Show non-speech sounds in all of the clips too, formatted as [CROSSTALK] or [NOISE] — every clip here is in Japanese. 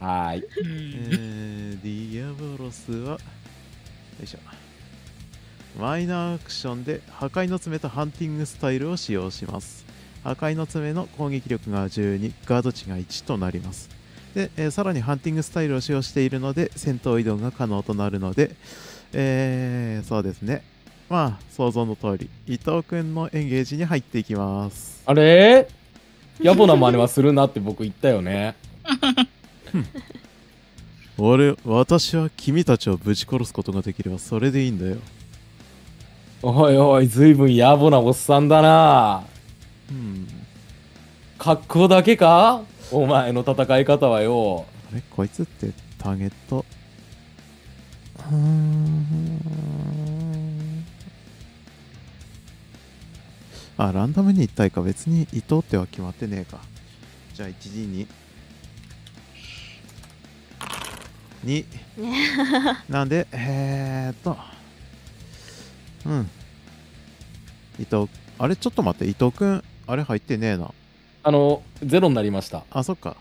はーい。うん。えー、ディアボロスはよいしょ。マイナーアクションで破壊の爪とハンティングスタイルを使用します。破壊の爪の攻撃力が12ガード値が1となります。で、えーさらにハンティングスタイルを使用しているので戦闘移動が可能となるのでえー、そうですね。まあ想像の通り伊藤君のエンゲージに入っていきます。あれ？[LAUGHS] 野暮な真似はするなって僕言ったよね。[LAUGHS] [LAUGHS] 俺私は君たちをぶち殺すことができればそれでいいんだよ。おいおい、ずいぶん野暮なおっさんだな。うん。格好だけか？お前の戦い方はよ。あれ？こいつってターゲット？[LAUGHS] あランダムに1体か。別に伊藤っては決まってねえか。じゃあ 1D に2なんでえー、っとうん伊藤あれちょっと待って伊藤くんあれ入ってねえなあの、ゼロになりました。あそっか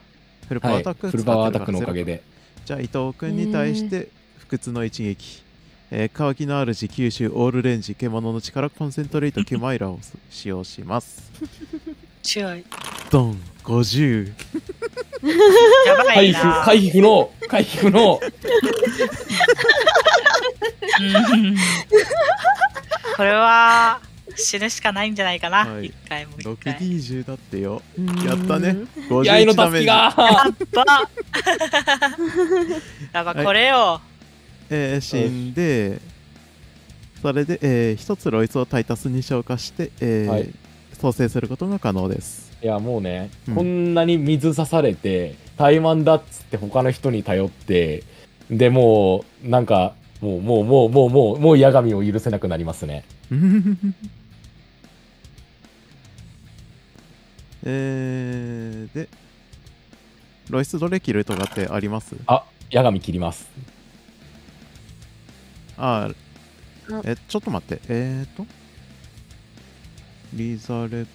フルパワはい。ーアタック、フルパワーアタックのおかげで。じゃあ伊藤君に対して不屈の一撃、えー、乾きの主九州オールレンジ獣の力コンセントレートケマイラを使用します強い。ドン50やば回避、いな。回避不能。回避不能。う [LAUGHS] んこれは死ぬしかないんじゃないかな。はい。一回もう一回。6D10 だってよ。やったね。やいの51ダメージ、たすきがやった [LAUGHS] やっぱこれよ。えー死んでそれで、えー一つロイスをタイタスに消化して、えーはい。創生することが可能ですいやもうね、うん。こんなに水刺されて怠慢だっつって他の人に頼ってでもうなんかもうもうもうもうもうもう矢神を許せなくなりますね。[LAUGHS] えー、でロイスどれ切るとかってあります？あ矢神切ります。ああえちょっと待って。えーとリザレク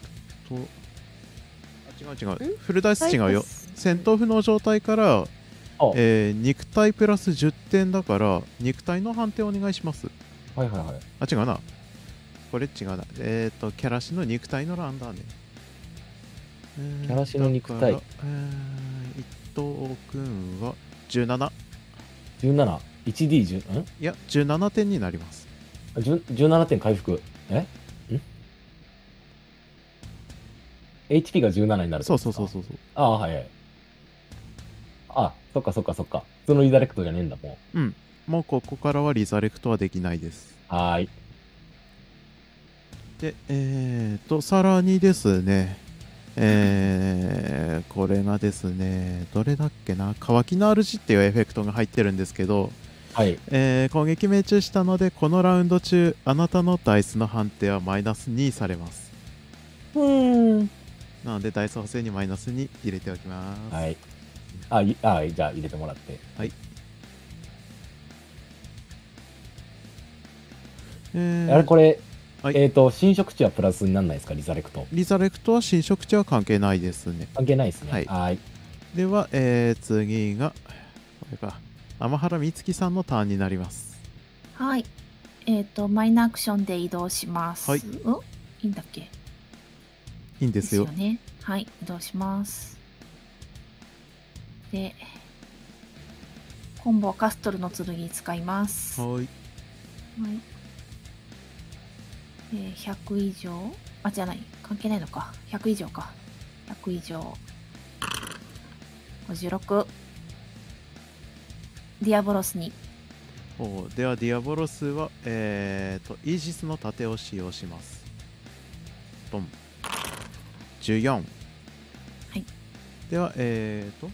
ト。あ違う違う。フルダイス違うよ。戦闘不能状態から、あ。えー肉体プラス10点だから肉体の判定お願いします。はいはいはい。あ違うな。これ違うな。えーとキャラシの肉体の欄だね。キャラシの肉体。えー、伊藤君は17 17 1D10 ん？いや17点になります。あじゅ17点回復。え？HP が17になるそうそうそうそうそう。ああはいはい。あそっかそっかそっか。普通のリダレクトじゃねえんだももうここからはリザレクトはできないです。うはーい。でえーとさらにですね。えー、これがですねどれだっけな？乾きの主っていうエフェクトが入ってるんですけど、はい。えー攻撃命中したのでこのラウンド中あなたのダイスの判定はマイナス2されます。うんなのでダイス補正にマイナス2入れておきます、はい。あいあじゃあ入れてもらって。えーあれこれ、はい。えっ、と新色値はプラスにならないですか？リザレクト。リザレクトは新色値は関係ないですね。関係ないですね。はい。はーい。では、えー次がこれか。天原美月さんのターンになります。はい。えっ、と、マイナーアクションで移動します。はい。うんいいんだっけ？いいんでですすよよね。はい、移動します。で、コンボはカストルの剣使います。ははいい。えー100以上？あ、じゃない。関係ないのか。100以上か。100以上。56。ディアボロスに。おではディアボロスはえーとイージスの盾を使用しますドン14はいではえーと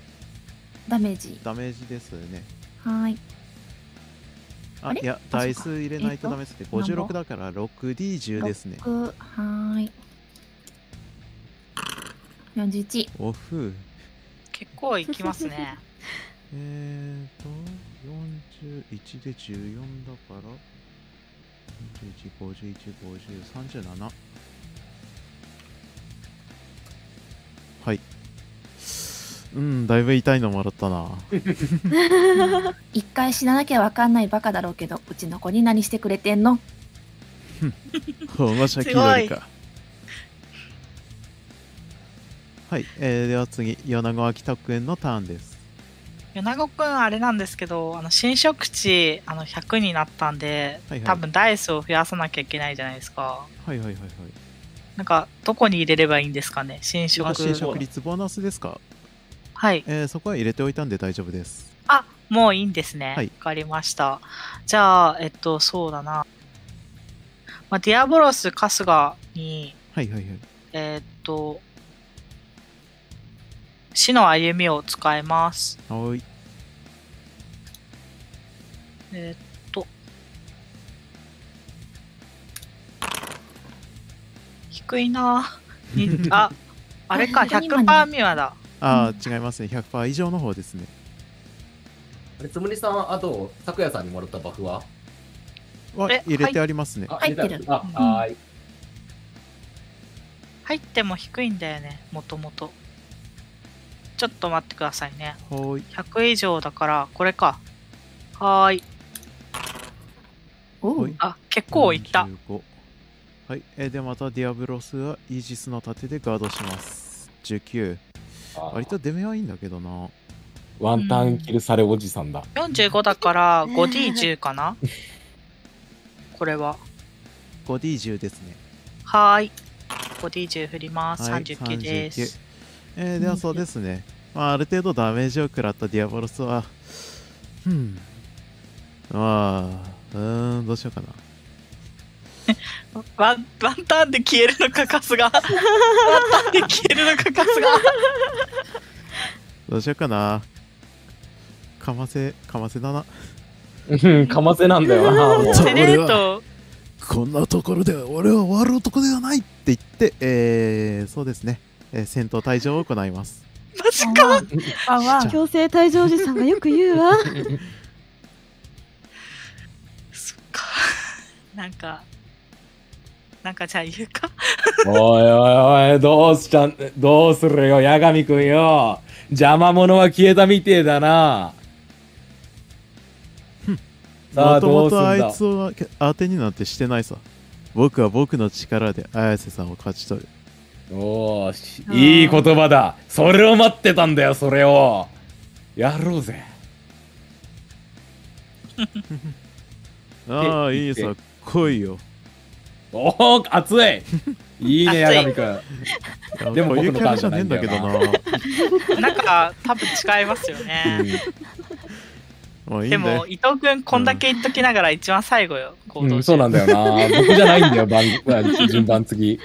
ダメージ。ダメージですねはい。あいやあダイス入れないとダメですね何本56だから 6D10 ですね6はーい。41。オフ結構いきますね。[LAUGHS] えーと41で14だから41515037うんだいぶ痛いのもらったな。一回死ななきゃわかんないバカだろうけど、うちの子に何してくれてんの？保護者気取りか。はい、えー、では次米子秋田くんのターンです。米子くんあれなんですけどあの新食値あの100になったんで、はいはい。多分ダイスを増やさなきゃいけないじゃないですか。はいはいはいはい。なんかどこに入れればいいんですかね新食あ新食率ボーナスですか、はい。えー、そこは入れておいたんで大丈夫です。あもういいんですね。わ、はい。かりました。じゃあえっとそうだな、まあ、ディアボロス春日にはいはいはい。えーっと死の歩みを使います。はーい。えーっと。低いな。あ、[LAUGHS] あれか、あ本当に今100%ミワだ。ああ、違いますね。100%以上の方ですね。あれ、つむりさん、あと、咲夜さんにもらったバフは？えは入れてありますね。あ入ってる。あ、うん。はーい。入っても低いんだよね、もともと。ちょっと待ってくださいね。はーい。100以上だから、これか。はーい。おいあ、結構いった。45はい、えーでまたディアボロスはイージスの盾でガードします。19割と出目はいいんだけどなワンターンキルされおじさんだ。45だから、5D10 かな？[LAUGHS] これは。5D10 ですねはーい。5D10 振ります。はい39です。えーではそうですね、まあ、ある程度ダメージを食らったディアボロスはうんまあうーんどうしようかなワンワンターンで消えるのか、カスが。ワンターンで消えるのか、カスが。どうしようかなかませかませだなうん、かませなんだよな、もう。セレート、こんなところで俺は終わる男ではないって言って、えー、そうですね、えー戦闘退場を行いますマジか。強制退場おじさんがよく言うわそっか。なんか、なんかじゃあ言うか。おいおいおい、どうしちゃん、どうするよ、八神くんよ。邪魔者は消えたみてえだな。さあ、どうすんだ？もとあいつを当てになんてしてないさ僕は僕の力で綾瀬さんを勝ち取るおーし、いい言葉だ。それを待ってたんだよ、それを。やろうぜ。[LAUGHS] ああえいいさ来いよおお、熱い。いいね、八神くん。でも僕のキャラじゃねえんだけどタななんか、多分違いますよね。[LAUGHS] でもういいんだよも、伊藤君、こんだけ言っときながら一番最後よ、行動うん、そうなんだよな。[LAUGHS] 僕じゃないんだよ、番順番次。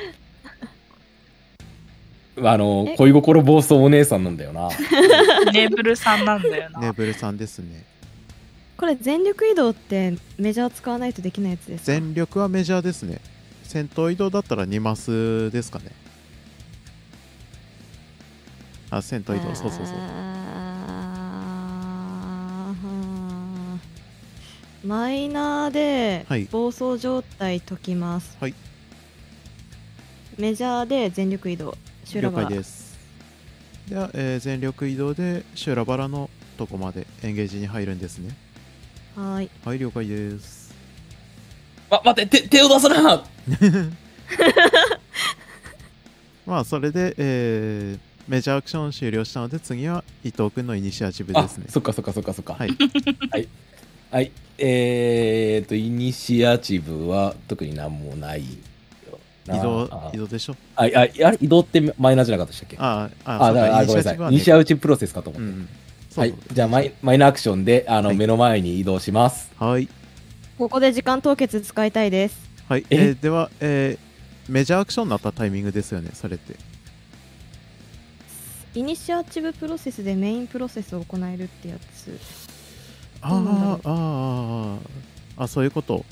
あの、え？恋心暴走お姉さんなんだよな。ネーブルさんなんだよな。ネブルさんですねこれ全力移動ってメジャー使わないとできないやつですか？全力はメジャーですね戦闘移動だったら2マスですかね。あ戦闘移動。そうそうそう。マイナーではい暴走状態解きます、はい。メジャーで全力移動。修羅了場解です。では、えー全力移動で修羅バラのとこまでエンゲージに入るんですね。はーい。はい了解です。あ、待って、手手を出すな [LAUGHS] まあそれで、えーメジャーアクション終了したので次は伊藤君のイニシアチブであ、すねそっかそっかそっかそっか。はいはい。はい。えーと、イニシアチブは特になんもないよな。移動あ移動でしょ？あ、ああれ？移動ってマイナーじゃなかったでしたっけ？あああ、ごめんなさい。はイニシアチブプロセスかと思って。うんそうはい。じゃあマイ、マイナーアクションで、あの、はい目の前に移動します。はいここで時間凍結使いたいですはい、え？えーでは、えーメジャーアクションになったタイミングですよねそれって。イニシアチブプロセスでメインプロセスを行えるってやつ。ああーあーあそういうこと。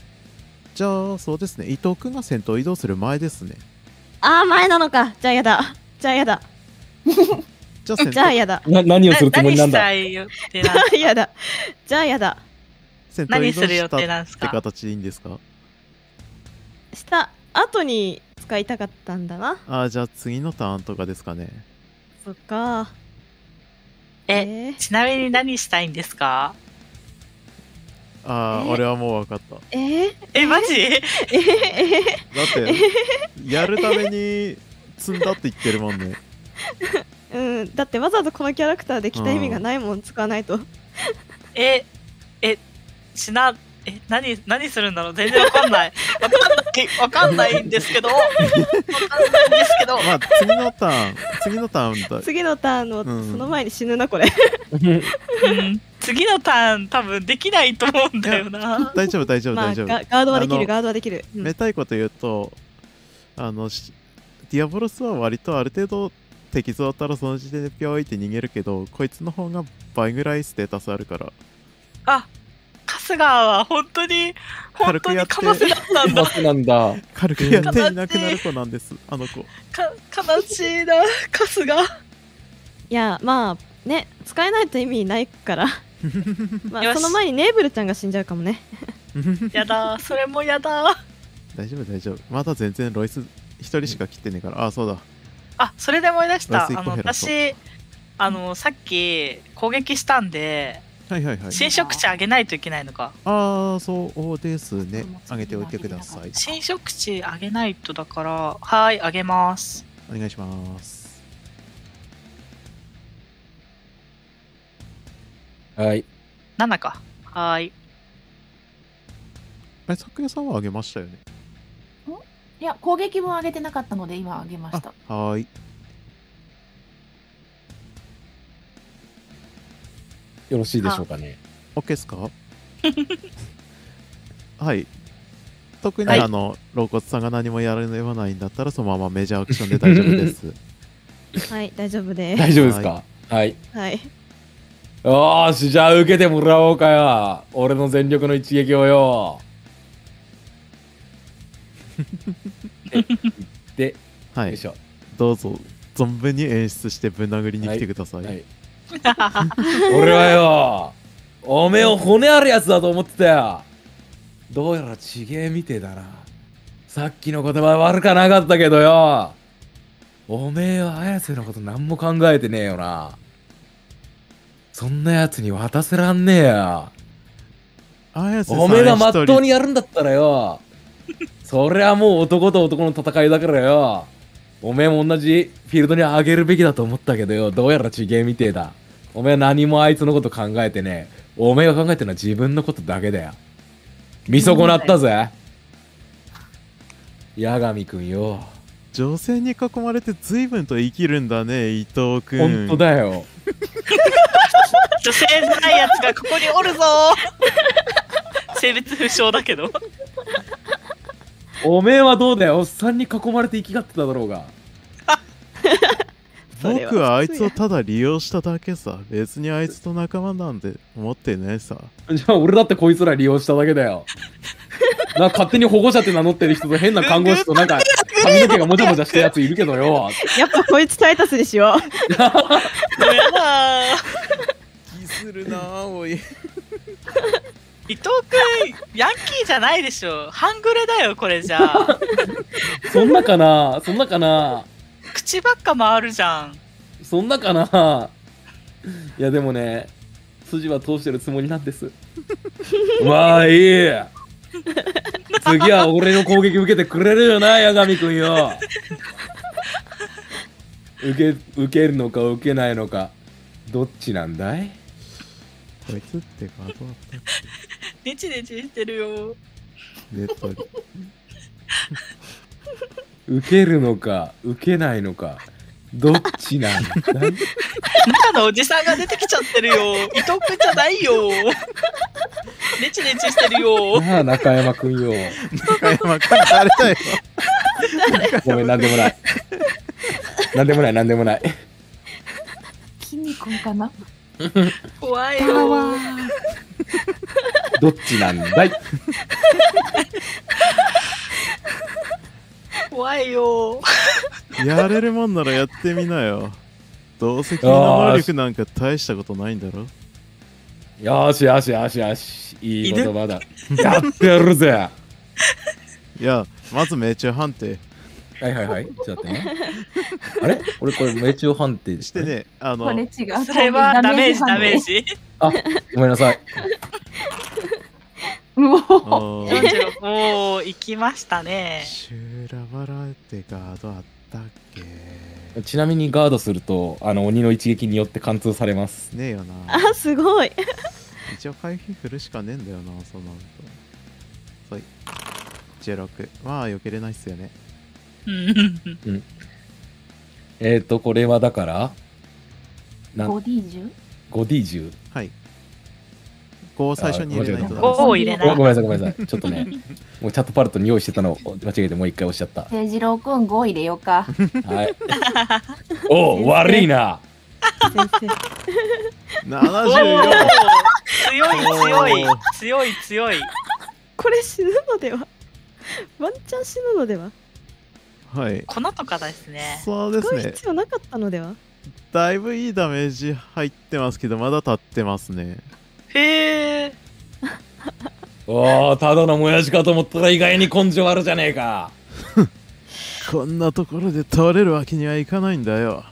じゃあそうですね。伊藤君が戦闘移動する前ですね。ああ前なのか。じゃあやだ。じゃあやだ。[LAUGHS] じゃあじゃあやだ。な、何をするつもりなんだ？何したい予定なんです [LAUGHS] やだ。じゃあやだ。戦闘何移動する予したって定なんですか形でいいんですか？した後に使いたかったんだな。あーじゃあ次のターンとかですかね。そっか。え、えー、ちなみに何したいんですか？ああ、え俺はもう分かった。だえー、え、マジ？えー、えって、やるために積んだって言ってるもんね。ー、[LAUGHS] うんだってわざわざこのキャラクターで着た意味がないもん使わないと。え、え、しな、え、何、何するんだろう？全然わかんない。わかんない、わかんないんですけど。[LAUGHS] わかんないんですけど。まあ、次のターン、次のターンだ。次のターンの、うんその前に死ぬなこれうん次のターン多分できないと思うんだよな。大丈夫、大丈夫、まあ大丈夫。ガガードはできあのるガードはできる、うんめたいこと言うと、あの、しディアボロスは割とある程度敵像だったらその時点でピョイって逃げるけど、こいつの方が倍ぐらいステータスあるから。あ、春日は本当に、本当にかませだったんだ。なんだ。軽くやっていなくなる子なんです、あの子。か悲しいな、春日。いやまあね使えないと意味ないから [LAUGHS] まあその前にネーブルちゃんが死んじゃうかもね [LAUGHS] やだ、それもやだ。大丈夫、大丈夫。まだ全然ロイス一人しか切ってねえから。あ、そうだ。あ、それで思い出した。あの、私、あの、さっき攻撃したんで、はいはいはい。新食地あげないといけないのか。ああ、そうですね。あげておいてください。新食地あげないとだから、はい、あげます。お願いします。はい。7か。はい。あれ、咲夜さんはあげましたよね？いや、攻撃分上げてなかったので今上げました。あ、はーい。よろしいでしょうかね。OK ですか？[LAUGHS] はい。特に、はいあの、肋骨さんが何もやらないんだったら、そのままメジャーアクションで大丈夫です。[LAUGHS] はい大丈夫です大丈夫ですか？はい。はいよーし、じゃあ受けてもらおうかよ。俺の全力の一撃をよ。[LAUGHS] で、はいよいし。ょ。どうぞ、存分に演出してぶん殴りに来てください。はい。[LAUGHS] 俺はよ、おめえを骨あるやつだと思ってたよ。どうやらちげえみてえだな。さっきの言葉は悪かなかったけどよ。おめえは綾瀬のこと何も考えてねえよな。そんなやつに渡せらんねえよ。おめえがまっとうにやるんだったらよ。そりゃもう男と男の戦いだからよ。おめえも同じフィールドに上げるべきだと思ったけどよ。どうやらちげえみてえだ。おめえ何もあいつのこと考えてねえ。おめえが考えてるのは自分のことだけだよ。見損なったぜ。八神くんよ。女性に囲まれて随分と生きるんだね、伊藤くん。ほんとだよ。女性じゃないやつがここにおるぞ性別不詳だけど。おめえはどうだよ。おっさんに囲まれて生きがってただろうが。僕はあいつをただ利用しただけさ。別にあいつと仲間なんて思ってねえさ。[LAUGHS] じゃあ俺だってこいつら利用しただけだよ。[LAUGHS] なんか勝手に保護者って名乗ってる人と変な看護師となんか髪の毛がもじゃもじゃしたやついるけどよ。やっぱこいつタイタスにしようやだ気するなぁ、おい。[LAUGHS] 伊藤くん、ヤンキーじゃないでしょ。半グレだよ、これじゃあ。そんなかなそんなかな口ばっか回るじゃん。そんなかな？[LAUGHS] いやでもね、筋は通してるつもりなんです。まあいい。次は俺の攻撃受けてくれるよな、八神くんよ。受け、受けるのか受けないのか、どっちなんだい？こいつってガードあったっネチネチしてるよ。けネットに。受けるのか受けないのかどっちなんだい？中のおじさんが出てきちゃってるよ。伊藤くんじゃないよ。ネチネチしてるよ。なあ中山くんよ中山くん誰だよ。ごめんなんでもないなんでもないなんでもない筋肉かな？怖いよ。どっちなんだい？怖いよ。やれるもんならやってみなよ。どうせ君の能力なんか大したことないんだろよーしよしよしよしいい言葉だやってやるぜいや、まず命中判定。はいはいはい。ちょっと待ってね。あれ？俺これ命中判定して。ねあのこれ違う。それはダメージダメージ。ジ。あ、ごめんなさい。う。おあー46おー、行きましたね。シューラバラってガードあったっけ？ちなみにガードすると、あの、鬼の一撃によって貫通されます。ねえよな。あすごい。一応回避振るしかねえんだよなそうなるとはい16まあ避けれないっすよね。うん。えっ、ー、と、これはだから、なボディ銃 5D10。はい5を最初に入れないとダメ5ですを入れない。ごご。めんなさい、ごめんなさい。ちょっとね、[LAUGHS] もうチャットパルトに用意してたのを間違えてもう一回押しちゃった。誠次郎くん5入れようか。はい。おう悪いな。先生。おー74強い強い強い強い。これ死ぬのではワンチャン死ぬのでははい粉とかですね。そうですね必要なかったのではだいぶいいダメージ入ってますけどまだ立ってますね。おおただのもやしかと思ったら意外に根性あるじゃねえか。[LAUGHS] こんなところで倒れるわけにはいかないんだよ。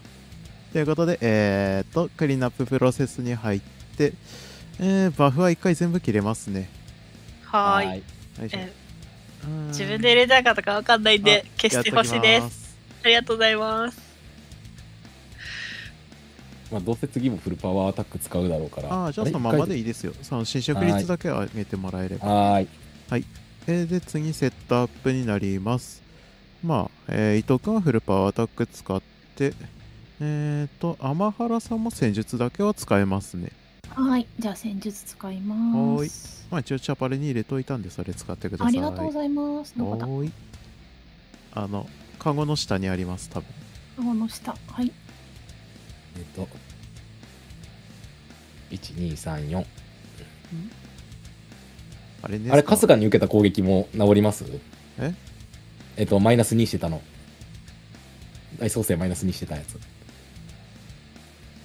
ということでえー、っとクリーンアッププロセスに入ってえー、バフは1回全部切れますね。はーい。自分で入れたかとかわかんないんであ消してほしいです。ありがとうございます。まあ、どうせ次もフルパワーアタック使うだろうから。ああじゃあそのままでいいですよその侵食率だけは上げてもらえればはーい。えーで次セットアップになりますまあ、えー伊藤君はフルパワーアタック使ってえっ、と天原さんも戦術だけは使えますねはい。じゃあ戦術使いはーいます。まあ一応チャパレに入れといたんでそれ使ってくださいありがとうございます。どこだはーいあのカゴの下にあります多分この下。はい。えっと、1、2、3、4。あれねあれ、春日に受けた攻撃も治ります？え？えっと、マイナス2してたの。大創生マイナス2してたやつ。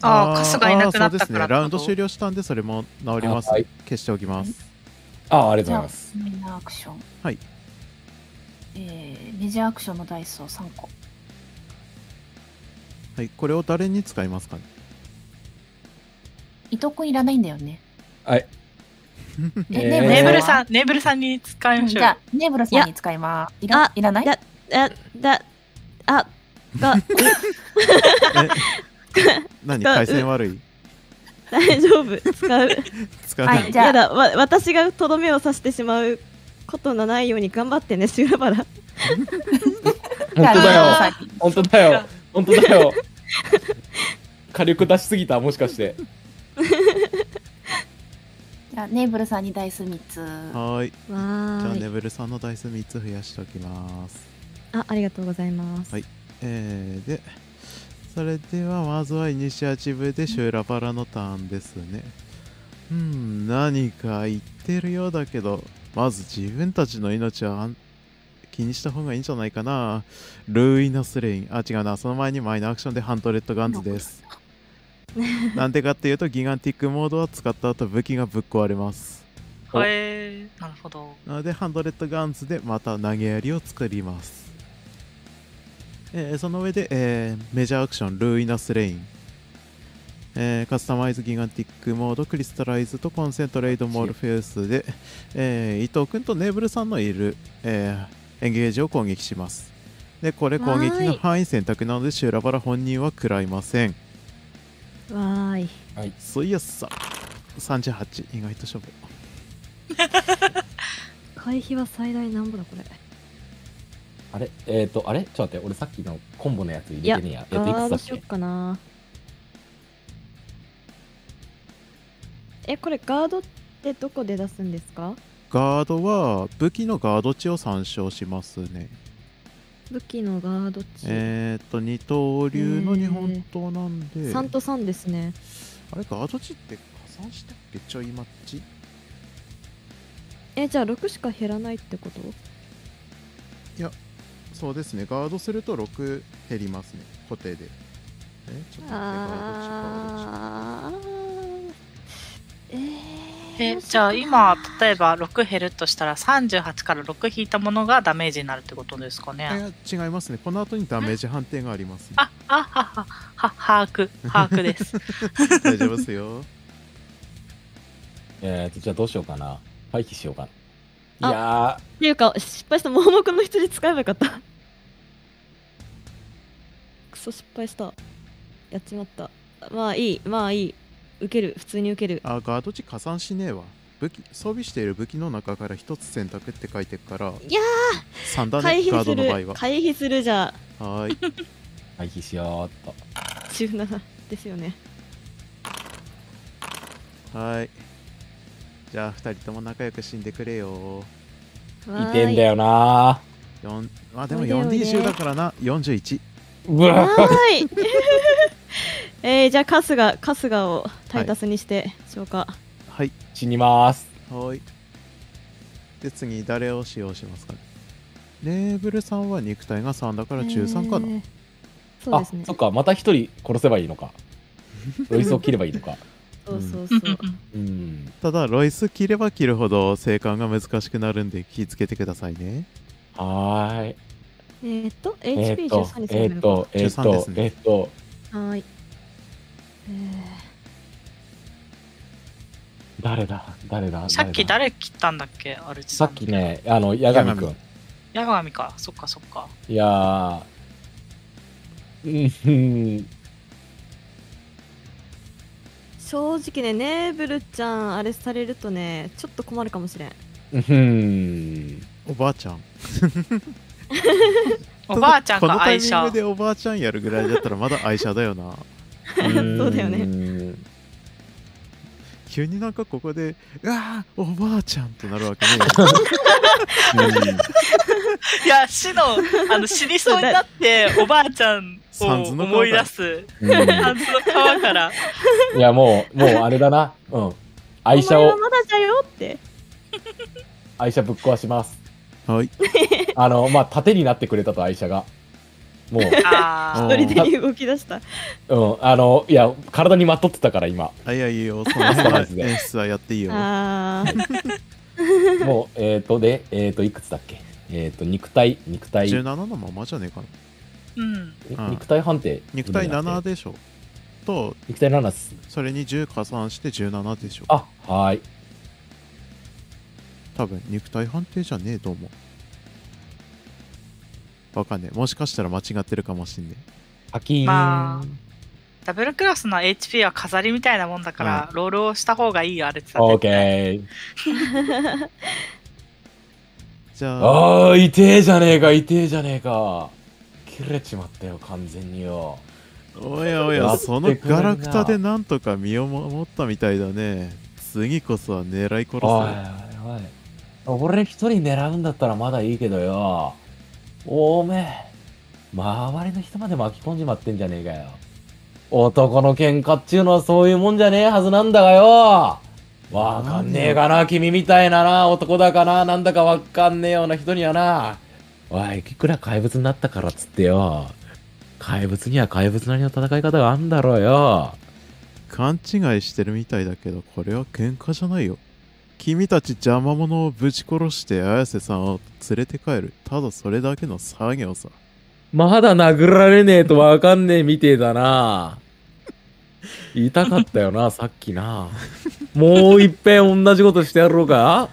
ああ、春日いなくなったあーそうですからねラウンド終了。了したんでそれも治ります、あはい消しておきます、ああ、ありがとうございます。メインアクション。はい。えー、メジャーアクションのダイスを3個。はいこれを誰に使いますかね？伊藤くんいらないんだよね。はい。[LAUGHS] ええーネーブルん。さん、ネーブルさんに使いましょうじゃあ。、ネブルさんに使います。いらあいらない？だだだあが [LAUGHS] [LAUGHS] 何？回線悪い？大丈夫使う使わない、はいじゃあやだわ私がとどめを刺してしまうことのないように頑張ってねシュラバラ本当だよ。あ本当だよ。本当だよ。火力出しすぎた、もしかして。[LAUGHS] じゃあ、ネーブルさんにダイス3つ。はーいじゃあわーいネブルさんのダイス3つ増やしておきますあありがとうございます、はいえー、でそれではまずはイニシアチブでシューラバラのターンですねうん何か言ってるようだけどまず自分たちの命はあん気にした方がいいんじゃないかな。ルーイナスレイン。あ違うな。その前にマイナーアクションでハンドレッドガンズです。[LAUGHS] なんでかっていうとギガンティックモードは使った後武器がぶっ壊れます。おへえ、なるほど。なのでハンドレッドガンズでまた投げ槍を作ります、えーその上で、えーメジャーアクション。ルーイナスレイン、えーカスタマイズギガンティックモードクリスタライズとコンセントレイドモルフェウスで、えー伊藤君とネーブルさんのいる、えーエンゲージを攻撃します。でこれ攻撃の範囲選択なのでシューラバラ本人は食らいません。わーい。そういやさ38意外と勝負。[LAUGHS] 回避は最大なんぼだこれ。あれ？えっ、ー、と、あれ？ちょっと待って、俺さっきのコンボのやつ入れてねえや。えっと、いくつしよっかな。えこれガードってどこで出すんですか？ガードは武器のガード値を参照しますね。武器のガード値、えー、っと二刀流の日本刀なんで、3と3ですね。あれガード値って加算したっけ？ちょいマッチえじゃあ6しか減らないってこと？そうですね。ガードすると6減りますね。固定で。えちょっと待ってガード値ガード値。えー、えじゃあ今例えば6減るとしたら38から6引いたものがダメージになるってことですかね。違いますね。この後にダメージ判定があります、ああははは把握把握です。[LAUGHS] 大丈夫ですよ。えーと、じゃあどうしようかな。回避しようかな。あいやっていうか失敗した盲目の羊使えばよかった。クソ失敗した。やっちまった。まあいいまあいい受ける普通に受ける。あガード値加算しねえわ。武器装備している武器の中から一つ選択って書いてるからいや3だー回ねガー避すドの場合は。る回避するじゃ。はーい。ー、回避しようっと。17ですよね。はーい。じゃあ2人とも仲良く死んでくれよ。いてんだよな。4まあでもおいでおいで 4D 集だからな。41うわはーい [LAUGHS] えー、じゃあ春日春日をタイタスにして消化、はい。死にます。はーい。で次誰を使用しますかね。レーブルさんは肉体が3だから13かな、えーそうあですね。そっか、また一人殺せばいいのか。[LAUGHS] ロイスを切ればいいのか。そうそううんそう。うん。ただロイス切れば切るほど生還が難しくなるんで気をつけてくださいね。はーい。えー、っとえーっと HP13 に、すえーっと、えーっ13でとす、ね。えーっと、はーいえ誰だ？誰だ？さっきだ？誰切ったんだっけ？アルチさっきね、あの、八神くん。八神か。そっかそっか。いやー、うんうん、ー正直ねネーブルちゃんあれされるとねちょっと困るかもしれん。うん。おばあちゃん。[LAUGHS] おばあちゃんこのか愛車タイミングでおばあちゃんやるぐらいだったらまだ愛車だよな [LAUGHS] そうだよね。ね。急になんかここでうわーおばあちゃんってなるわけね。いや死のあの死にそうになっておばあちゃんをサンズの川思い出す。うん。サンズの川から。いや、もう、もうあれだな。うん。愛車を。まだじゃよって。愛車ぶっ壊します。はい。[LAUGHS] あの、まあ、盾になってくれたと、愛車が。もう、一人でに動き出した。うん、あの、いや、体にまっとってたから、今。あいやいいよその演出はやっていいよ。あー。[LAUGHS] もう、えっ、ー、と、で、えっ、ー、と、いくつだっけ？えっ、ー、と、肉体、肉体、17のままじゃねえかな。うん。うん肉体判定。肉体7で。でしょ。と肉体7っす。それに10加算して17でしょ。あ、はーい。多分肉体判定じゃねえと思うわかんねえもしかしたら間違ってるかもしんねパキーン。まダブルクラスの HP は飾りみたいなもんだから、ロールをした方がいいよあれってオーケー。え [LAUGHS] じゃああー、痛えじゃねえか、痛えじゃねえか。切れちまったよ、完全によ。おやおやそのガラクタでなんとか身を守ったみたいだね次こそは狙い殺おいせおいおい。俺一人狙うんだったらまだいいけどよ。おめえ、周りの人まで巻き込んじまってんじゃねえかよ。男の喧嘩っちゅうのはそういうもんじゃねえはずなんだがよ。わかんねえかな、君みたいなな、男だかな、なんだかわかんねえような人にはな。おい、いくら怪物になったからっつってよ。怪物には怪物なりの戦い方があんだろうよ。勘違いしてるみたいだけどこれは喧嘩じゃないよ君たち邪魔者をぶち殺して綾瀬さんを連れて帰るただそれだけの作業さまだ殴られねえとわかんねえみてえだな。痛かったよな、[LAUGHS] さっきな。もういっぺん同じことしてやろうか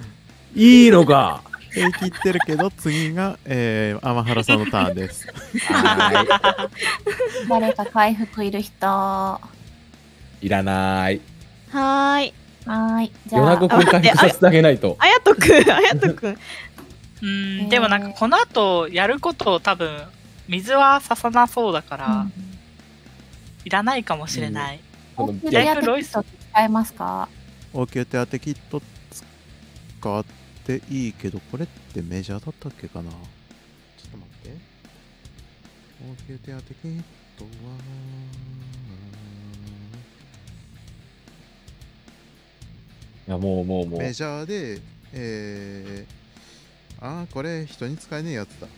いいのか平気言ってるけど次が、えー、天原さんのターンですは [LAUGHS] 誰か回復いる人。い。いらない。はーいーい。じ夜ゃあ、中くん回復させてあげないと。[LAUGHS] あやとくんあやとくん。[LAUGHS] うん、えー。でもなんかこの後やることを多分水は刺さなそうだから、うん。いらないかもしれない、応急いや手当キット使えますか？応急手当キット使っていいけどこれってメジャーだったっけかな？ちょっと待って。応急手当キットはや、もうもうもう。メジャーでえー、あーこれ人に使えねえやつだん？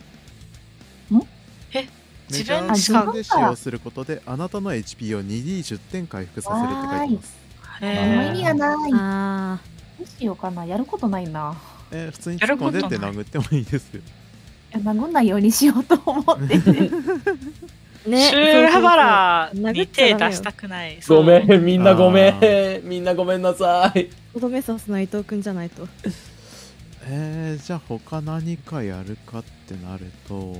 え？メジャー自分？しかで使用することであなたの HP を 2D10 点回復させるって書いてますへもう意味がない。あしようかな。やることないな。えー普通に突っ込んでって殴ってもいいですよ。いや殴んないようにしようと思ってて。[LAUGHS] ねシューラバラに手出したくない。ごめん、みんなごめあん。みんなごめんなさい。とどめさすのは伊藤くんじゃないとえー、じゃあ他何かやるかってなると、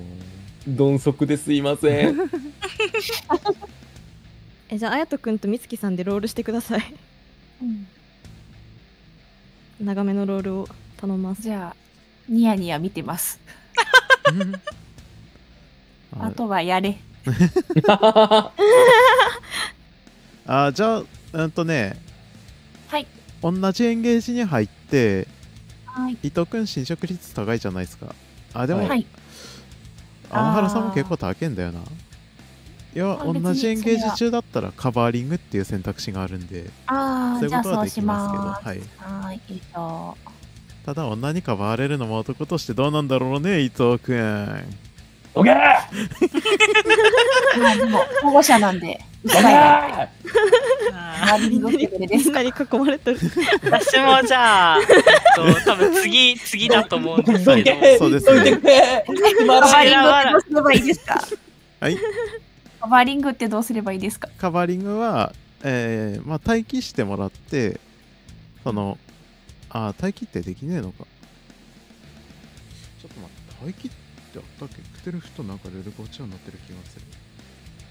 鈍足ですいません。[LAUGHS] えじゃあ綾人くんと美月さんでロールしてくださいうん長めのロールを頼ますじゃあ、ニヤニヤ見てます。[LAUGHS] [LAUGHS] あとはやれ。[LAUGHS] あじゃあうんとねはい。同じエンゲージに入ってはい。伊藤君侵食率高いじゃないですかあでも、はい。天原さんも結構高いんだよないやあ別に同じエンゲージ中だったらカバーリングっていう選択肢があるんでああ、そういうことはそうしきますけどます。はいはい。いいと。ただ女にかばわれるのも男としてどうなんだろうね伊藤君オッケー！まあでも、保護者なんで、オッケーあマリングレベルですか？みんなに囲まれてる。ー私もじゃあ、えっと、多分次、次だと思うんですけど。どけそうですどいてくれ今カバーリングらってどうすればいいですか？はい。カバーリングってどうすればいいですか？カバーリングは、えーまあ、待機してもらってそのあ待機ってできねえのか。ちょっと待って待機ってあったっけ？クテルフとなんかルルゴチャになってる気がする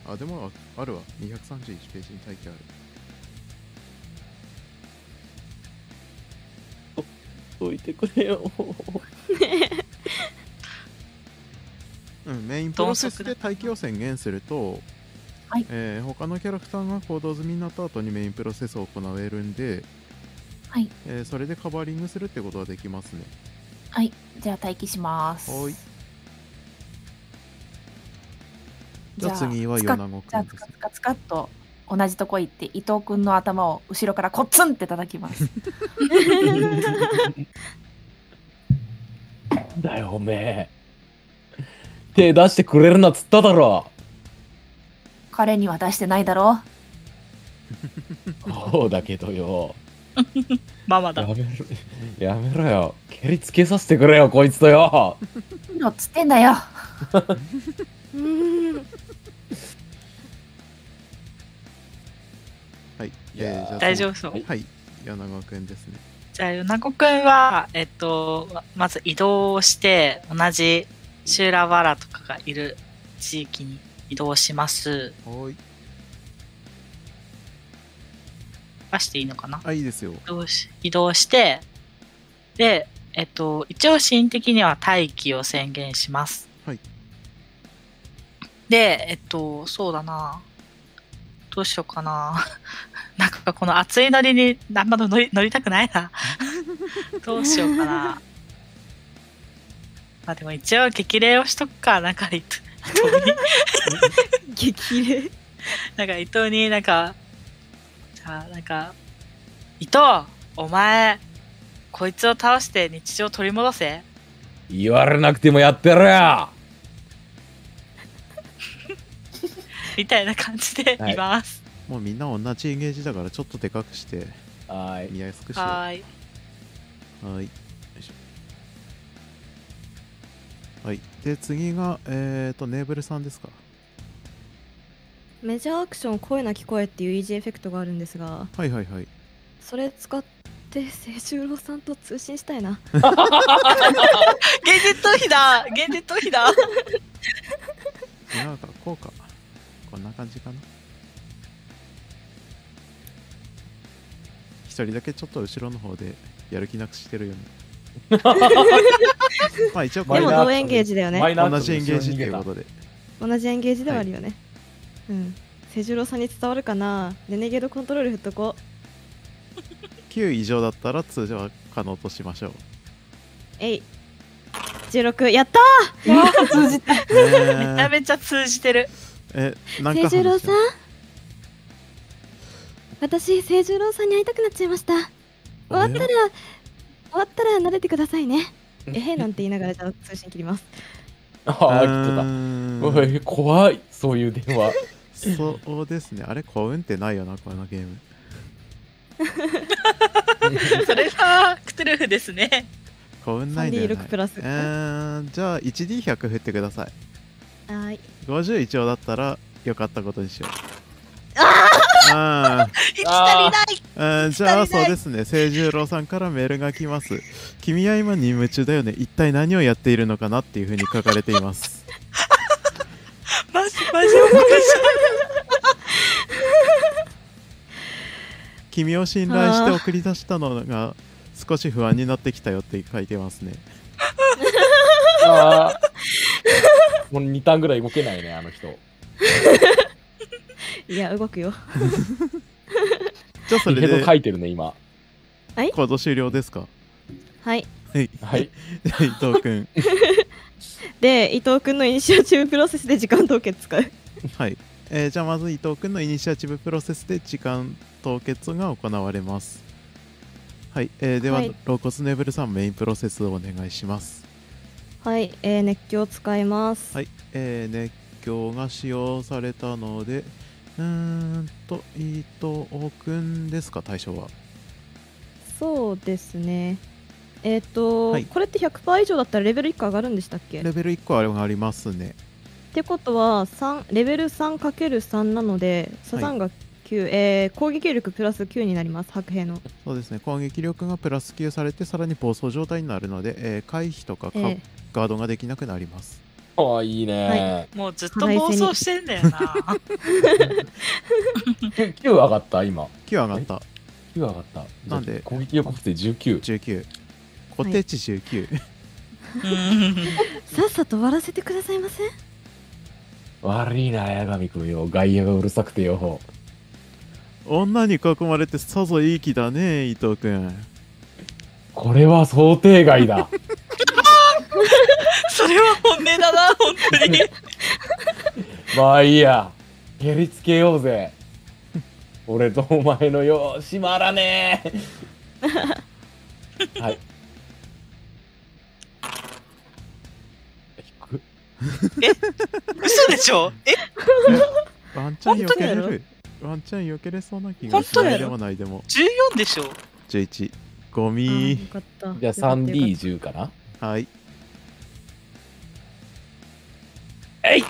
あでもああるわ231ページに待機あるどいてくれよ [LAUGHS] うん、メインプロセスで待機を宣言すると、はいえー他のキャラクターが行動済みになった後にメインプロセスを行えるんで、はい。えーそれでカバーリングするってことはできますね。はい。じゃあ待機します。はい。じゃあ次は米子じゃあくんですね。つかつかつかっと同じとこ行って伊藤君の頭を後ろからコッツンって叩きます。だよおめえ手出してくれるなっつっただろ彼には出してないだろそうだけどよママだや。めろやめろよ蹴りつけさせてくれよこいつとよのっつってんだよ。う [LAUGHS] んはい。いやーえーじゃあ大丈夫そう。はい。米子くんですね。じゃあ、米子くんは、えっと、ままず移動して、同じシューラバラとかがいる地域に移動します。はい。出していいのかな？あ、いいですよ。移動し移動して、で、えっと、一応シーン的には待機を宣言します。はい。で、えっと、そうだな。どうしようかな。[LAUGHS] なんかこの熱いノリにあんま乗り乗りたくないな。[LAUGHS] どうしようかな。まあでも一応激励をしとくか。なんか伊藤に。激励？なんか伊藤になんか、じゃあなんか、伊藤、お前、こいつを倒して日常を取り戻せ。言われなくてもやってるよ [LAUGHS] みたいな感じではいいます。もうみんな同じエンゲージだからちょっとでかくしてはーい見やすくしよう。ははーい。い。よいはい。で、次が、えっ、と、ネーブルさんですか？メジャーアクション声なき声っていうイージーエフェクトがあるんですがはいはいはい。それ使って清十郎さんと通信したいな [LAUGHS] 現実逃避だ現実逃避だ [LAUGHS] 違うか、こうか。こんな感じかな。一人だけちょっと後ろの方でやる気なくしてるよね。[LAUGHS] まあ一応これでも同エンゲージだよね同じエンゲージっていうとことで。同じエンゲージではあるよね、うん清十郎さんに伝わるかなレネゲードコントロール振っとこ9以上だったら通常は可能としましょう。えい16やった通じた。ねめちゃめちゃ通じてる。え、なんーか清十郎さん？私清十郎さんに会いたくなっちゃいました。終わったら終わったら撫でてくださいね。え？へなんて言いながらじゃあ通信切ります。[LAUGHS] ああう来てた。怖い。そういう電話。そうですね。あれ、幸運ってないよな、このゲーム。[LAUGHS] それは、フですね。幸運ないんだよな。3D6 プラス。えー、じゃあ 1D100 振ってください50一応だったらよかったことにしよう。あ生き足りない。ー。うんじゃあそうですね。清十郎さんからメールが来ます。君は今任務中だよね。一体何をやっているのかなっていうふうに書かれています。[LAUGHS] マジマジおかし君を信頼して送り出したのが少し不安になってきたよって書いてますね。[LAUGHS] あーもう2ターンぐらい動けないね、あの人。[LAUGHS] いや動くよ。じゃあそれで書いてるね、今。行動終了ですか？はい。はい。はい。[LAUGHS] 伊藤君 [LAUGHS] で伊藤君のイニシアチブプロセスで時間凍結使う。はい、えーじゃあまず伊藤君のイニシアチブプロセスで時間凍結が行われます。はい、えーでは、はい。ローコスネブルさんメインプロセスをお願いしますはい、えー、熱狂使います。はい、えー熱狂が使用されたのでうーんと伊藤君ですか対象は。そうですね。えっ、と、はい。これって100%以上だったらレベル1個上がるんでしたっけ？レベル1個あれがありますね。ってことは3レベル 3×3 なのでサザンが9、えー攻撃力プラス9になります白兵の、そうですね攻撃力がプラス9されてさらに暴走状態になるので、えー回避とかか、えガードができなくなりますああ、いいね。い。もうずっと暴走してんだよな。[LAUGHS] 9上がった、今。9上がった9上がった。なんで？攻撃力って19。19固定値19、うんーさっさと終わらせてくださいませ悪いな、八神君よ。外野がうるさくてよ。女に囲まれてさぞいい気だね伊藤君これは想定外だ。[LAUGHS] それは本音だな、本当に。[LAUGHS] まあいいや。蹴りつけようぜ。俺とお前のよう、閉まらねえ。[LAUGHS] はい。低っ嘘でしょ？え？ワンチャン避けれるワンチャン避けれそうな気が本当やろしないでもないでも ?14 でしょ。11ゴミ。よかった。じゃあよかったよかった 3D10 かな？はい。えい。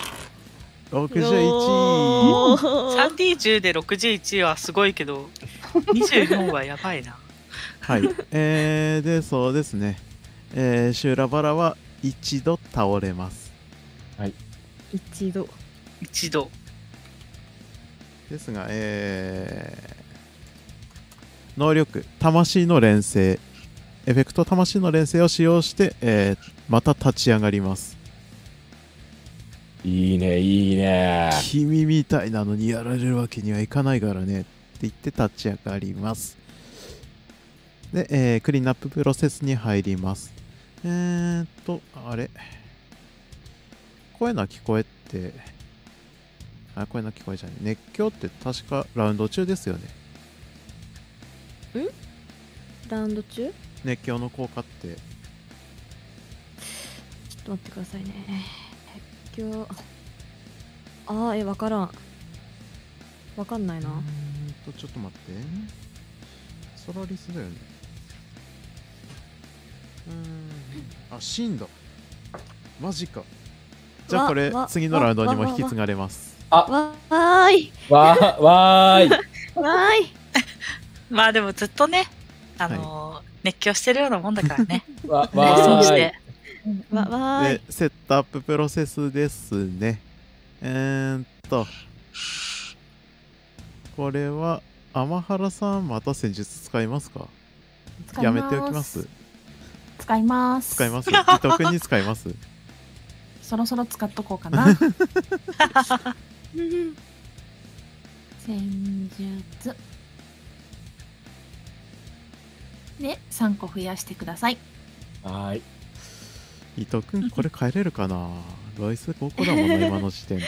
61おー 3D10 で61はすごいけど24はやばいな。はい。えー、でそうですね。えー、シューラバラは一度倒れます。一度。一度ですがえー、能力魂の連成エフェクト魂の連成を使用して、えー、また立ち上がります。いいねいいね。君みたいなのにやられるわけにはいかないからね。って言って立ち上がります。で、えークリーンアッププロセスに入ります。えーっとあれ？声な聞こえってあ声な聞こえじゃない熱狂って確かラウンド中ですよね。ラウンド中？ちょ熱狂の効果って。っと待ってくださいね。熱狂。あーえわからん。わかんないうなーんとちょっと待って。ソラリスだよね。うーん。あ震度マジか。じゃあわこれわ次のラウンドにもわ。引き継がれますわーい。わーわーい。わーい。[LAUGHS] [LAUGHS] まあでもずっとねあのー熱狂してるようなもんだからね。[LAUGHS] わそわーい。して。わわーい。でセットアッププロセスですね。えーっと。これは天原さんまた戦術使いますか？使いやめておきます。使います。使います。伊藤君に使います。そろそろ使っとこうかな。うん戦術で3個増やしてくださいはーい伊藤君これ変えれるかなロイス5個だもん。な今の時点で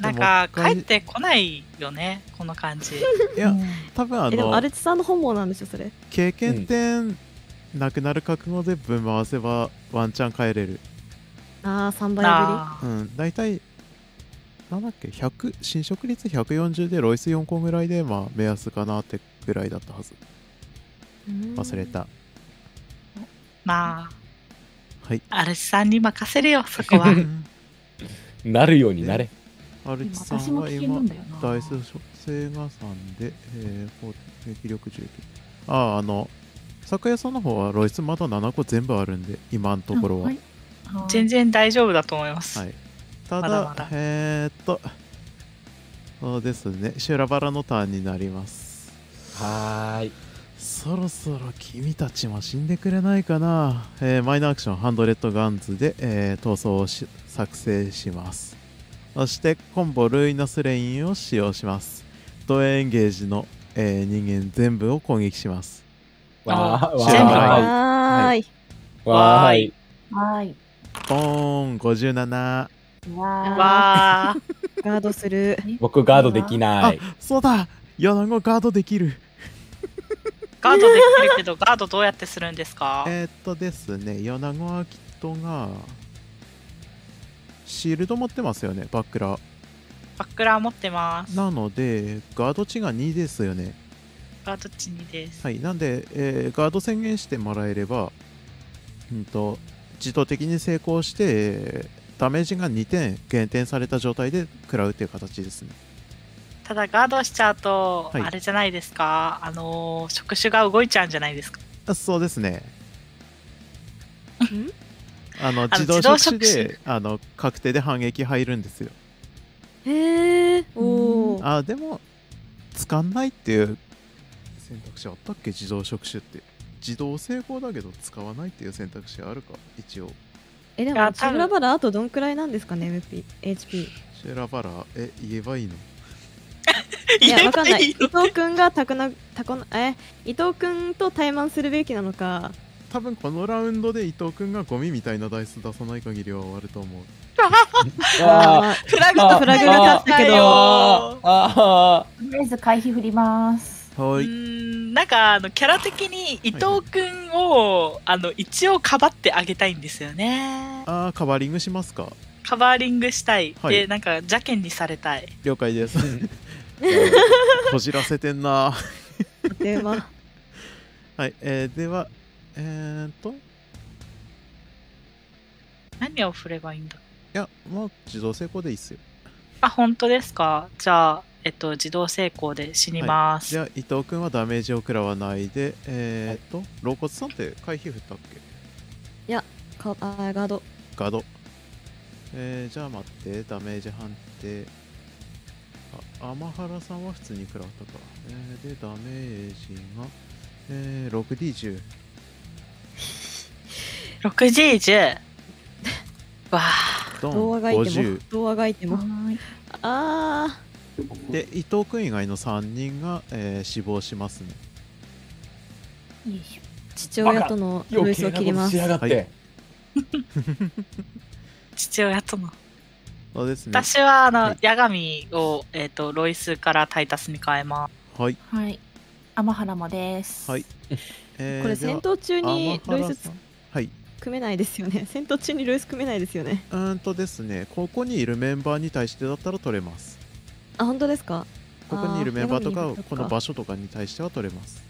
なん。か帰ってこないよねこの感じいや多分あえでものアルチさん。の本望なん。でしょそれ経験点なくなる覚悟で分回せばワンチャン変えれるああ3倍あーうん。大体なんだっけ？100侵食率140でロイス4個ぐらいでまあ目安かなってぐらいだったはず忘れたまはい。あ、アルチさんに任せるよ、そこは。[LAUGHS] なるようになれ。アルチさんは今なんだよな。ダイス属性が3で、え撃力19あああの酒屋さんの方はロイスまだ7個全部あるんで今のところは、はいはい全然大丈夫だと思います。はいただまだまだえー、っとそうですね修羅バラのターンになりますはーい。そろそろ君たちも死んでくれないかな、えーマイナーアクションハンドレッドガンズで、えー逃走をし作成しますそしてコンボルイナスレインを使用しますドエンゲージの、えー人間全部を攻撃しますわーわーはい。ーい。わーい。はい。ポーン57わーわー。ガードする。僕ガードできない。そうだ米子ガードできるガードできるけど、ガードどうやってするんですか？えーっとですね米子はきっとがシールド持ってますよねバックラバックラー持ってます。なのでガード値が2ですよねガード値にです。はい、なんで、えーガード宣言してもらえれば、うんと、自動的に成功して、えーダメージが2点減点された状態で食らうっていう形ですね。ただ、ガードしちゃうと、はいあれじゃないですか？あのー、触手が動いちゃうんじゃないですか？あそうですね。あのの自動触手であの確定で反撃入るんですよ。へえ。おお。あでも、使んないっていう選択肢あったっけ？自動触手って。自動成功だけど使わないっていう選択肢あるか？一応。え、でも、チブラバラあとどんくらいなんですかね、MP、HP。シェラバラ、え、言えばいいの？いや、わかんない。伊藤くんがタコな、タコな、え、伊藤くんと対マンするべきなのか。多分このラウンドで伊藤君がゴミみたいなダイス出さない限りは終わると思う。[LAUGHS] ああフラグあとフラグが立ったけどあーあとりあえず回避振ります。はい。んなんかあのキャラ的に伊藤君を、あの一応かばってあげたいんですよね。あーカバーリングしますか？カバーリングしたい、はい。でなんか邪険にされたい。了解です。[LAUGHS] ーこじらせてんな。で、ま [LAUGHS] はい、えー、では、えーっと、い何を振ればいいんだ？や、もう自動成功でいいっすよ。あ本当ですか？じゃあえっと自動成功で死にます、じゃあ伊藤君はダメージを食らわないで、えー、っと、肋骨さんって回避振ったっけ？か、あ、ガード。ガード。えー、じゃあ待って、ダメージ判定。あ、天原さんは普通に食らったか。えー、で、ダメージが、えー、6D10。[LAUGHS] 6G10 [LAUGHS] わあ童話がいても50。。童話がいても。はい。あで、伊藤君以外の3人が、えー死亡しますね。父親とのルースを切りますし。やがって。[LAUGHS] 父親とのそうですね。私はあの、はいヤガミを、えっとロイスからタイタスに変えますはい。ょ。はい。天原もです。はい。えー [LAUGHS] これ戦闘中に天ルイスはい。組めないですよね。[LAUGHS] 戦闘中にルイス組めないですよね。うーんとですね、ここにいるメンバーに対してだったら取れます。あ、本当ですか？ここにいるメンバーとかこの場所とかに対しては取れます。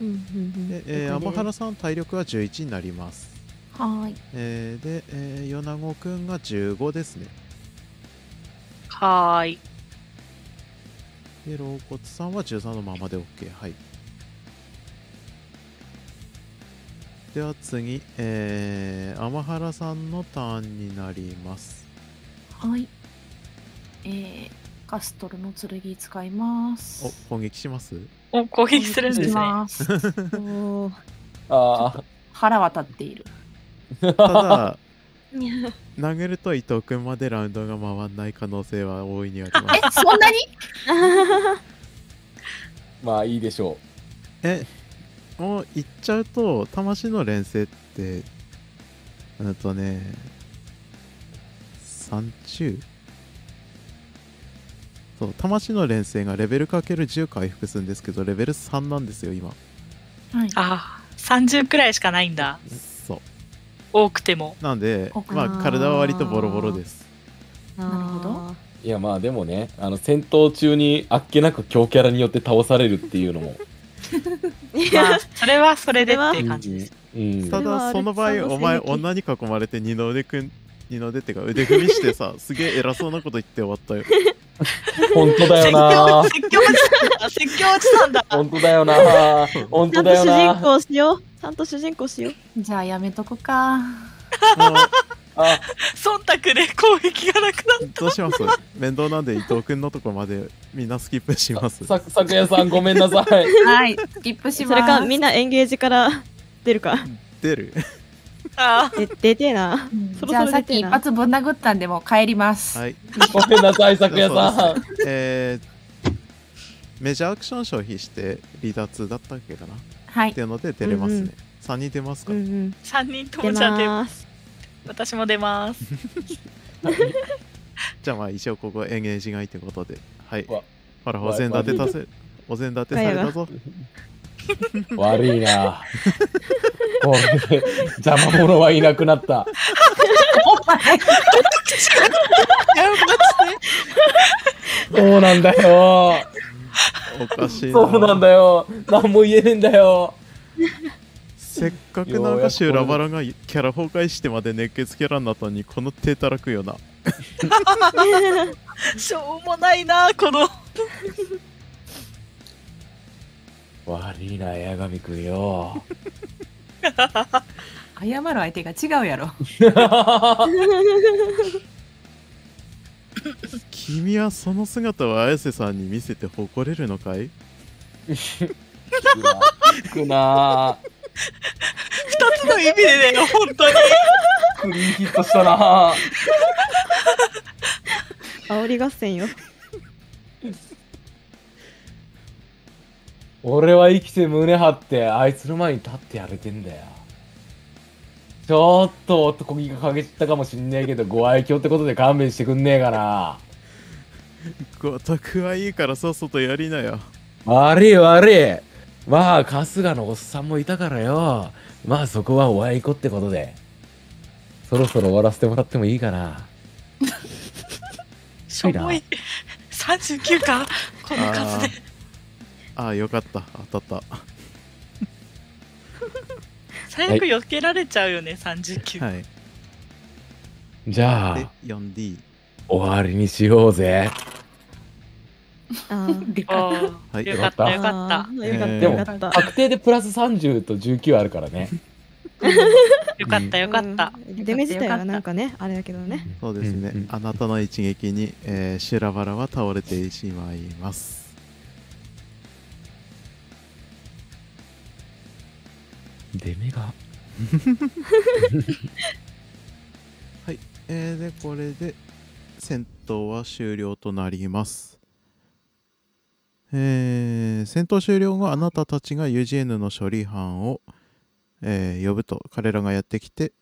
うんうんうん。で、え天原さん、体力は11になります。はい。えー、で、えー、米子くんが15ですね。はーいで、肋骨さんは13のままで OK。はい。では次、えー、天原さんのターンになります。はい。えー、ガストルの剣使います。お、攻撃します？お攻撃するんしですねます。[LAUGHS] おーあ腹は立っている。ただ、いや投げると伊藤君までラウンドが回んない可能性は大いにあります。え、そんなに？[LAUGHS] あ、まあいいでしょえ、もう言っちゃうと、魂の連成って、うんとね、30? そう、魂の連成がレベルかける10回復するんですけど、レベル3なんですよ、今。はい。あー30くらいしかないんだそう。多くてもなんでお、まあ、体は割とボロボロです。なるほど。いやまあでもね、あの戦闘中にあっけなく強キャラによって倒されるっていうのも。[LAUGHS] まあや、それはそれでっていう感じですううんただその場合お前女に囲まれて二の腕くん二の腕ってか腕組みしてさすげえ偉そうなこと言って終わったよ [LAUGHS] 本当だよ説な教説教おじさんだ説教おじさんだ。本当だよな。本当ちゃんと主だよな人公しよう。ちゃんと主人公しよう。じゃあやめとくか。ああ。忖度で攻撃がなくなっどうします？面倒なんで伊藤くんのとこまでみんなスキップします。さ昨夜さんごめんなさい。はい、スキップします。それかみんなエンゲージから出るか。出る。たあで出てえな。うん。そろじゃあさっき一発ぶん殴ったんでもう帰ります。はい。ごめんなさい昨夜さんえー、メジャーアクション消費して離脱だったっけかな？っはい。て。いうので出れますね、うんうん。3人出ますか、うんうん。3人と出もじゃあ出ます。私も出ます。[LAUGHS] じゃあまあ一応ここエンゲージがいいってことで。はい。わ。ほらお膳立てたせお膳立てされたぞ [LAUGHS] 悪いな。これで邪魔者はいなくなった。そうなんだよ。おかしいな。そうなんだよ。何も言えねえんだよ。せっかくなんか修羅バラがキャラ崩壊してまで熱血キャラになったのにこの手たらくよな。[LAUGHS] しょうもないなこの悪いな八神くんよ。[LAUGHS] 謝る相手が違うやろ。君はその姿を綾瀬さんに見せて誇れるのかい？くな。2つの意味でね本当に。[LAUGHS] クリーンヒットしたな。煽り合戦よ。俺は生きて胸張ってあいつの前に立ってやれてんだよ。ちょっと男気が陰ったかもしんねえけどご愛嬌ってことで勘弁してくんねえかな。ごとくはいいからさっさとやりなよ。悪い悪い。まあ春日のおっさんもいたからよ。まあそこはお愛嬌ってことで。そろそろ終わらせてもらってもいいかな。[LAUGHS] しょぼい。39か？この数でああよかった。当たった。[LAUGHS] 最悪避けられちゃうよね39、はい。じゃであ 4D 終わりにしようぜ。あーあはい。ーよかった。よかった。あーよかったえー。よかった。確定でプラス30と19あるからね。[LAUGHS] よかったよかった、うん。出目自体はなんかね、あれだけどね。そうですね、うんうんあなたの一撃に、えー、シュラバラは倒れてしまいます出目が。[LAUGHS] はい、えー、でこれで戦闘は終了となります。えー、戦闘終了後あなたたちが UGN の処理班を、えー呼ぶと彼らがやってきて、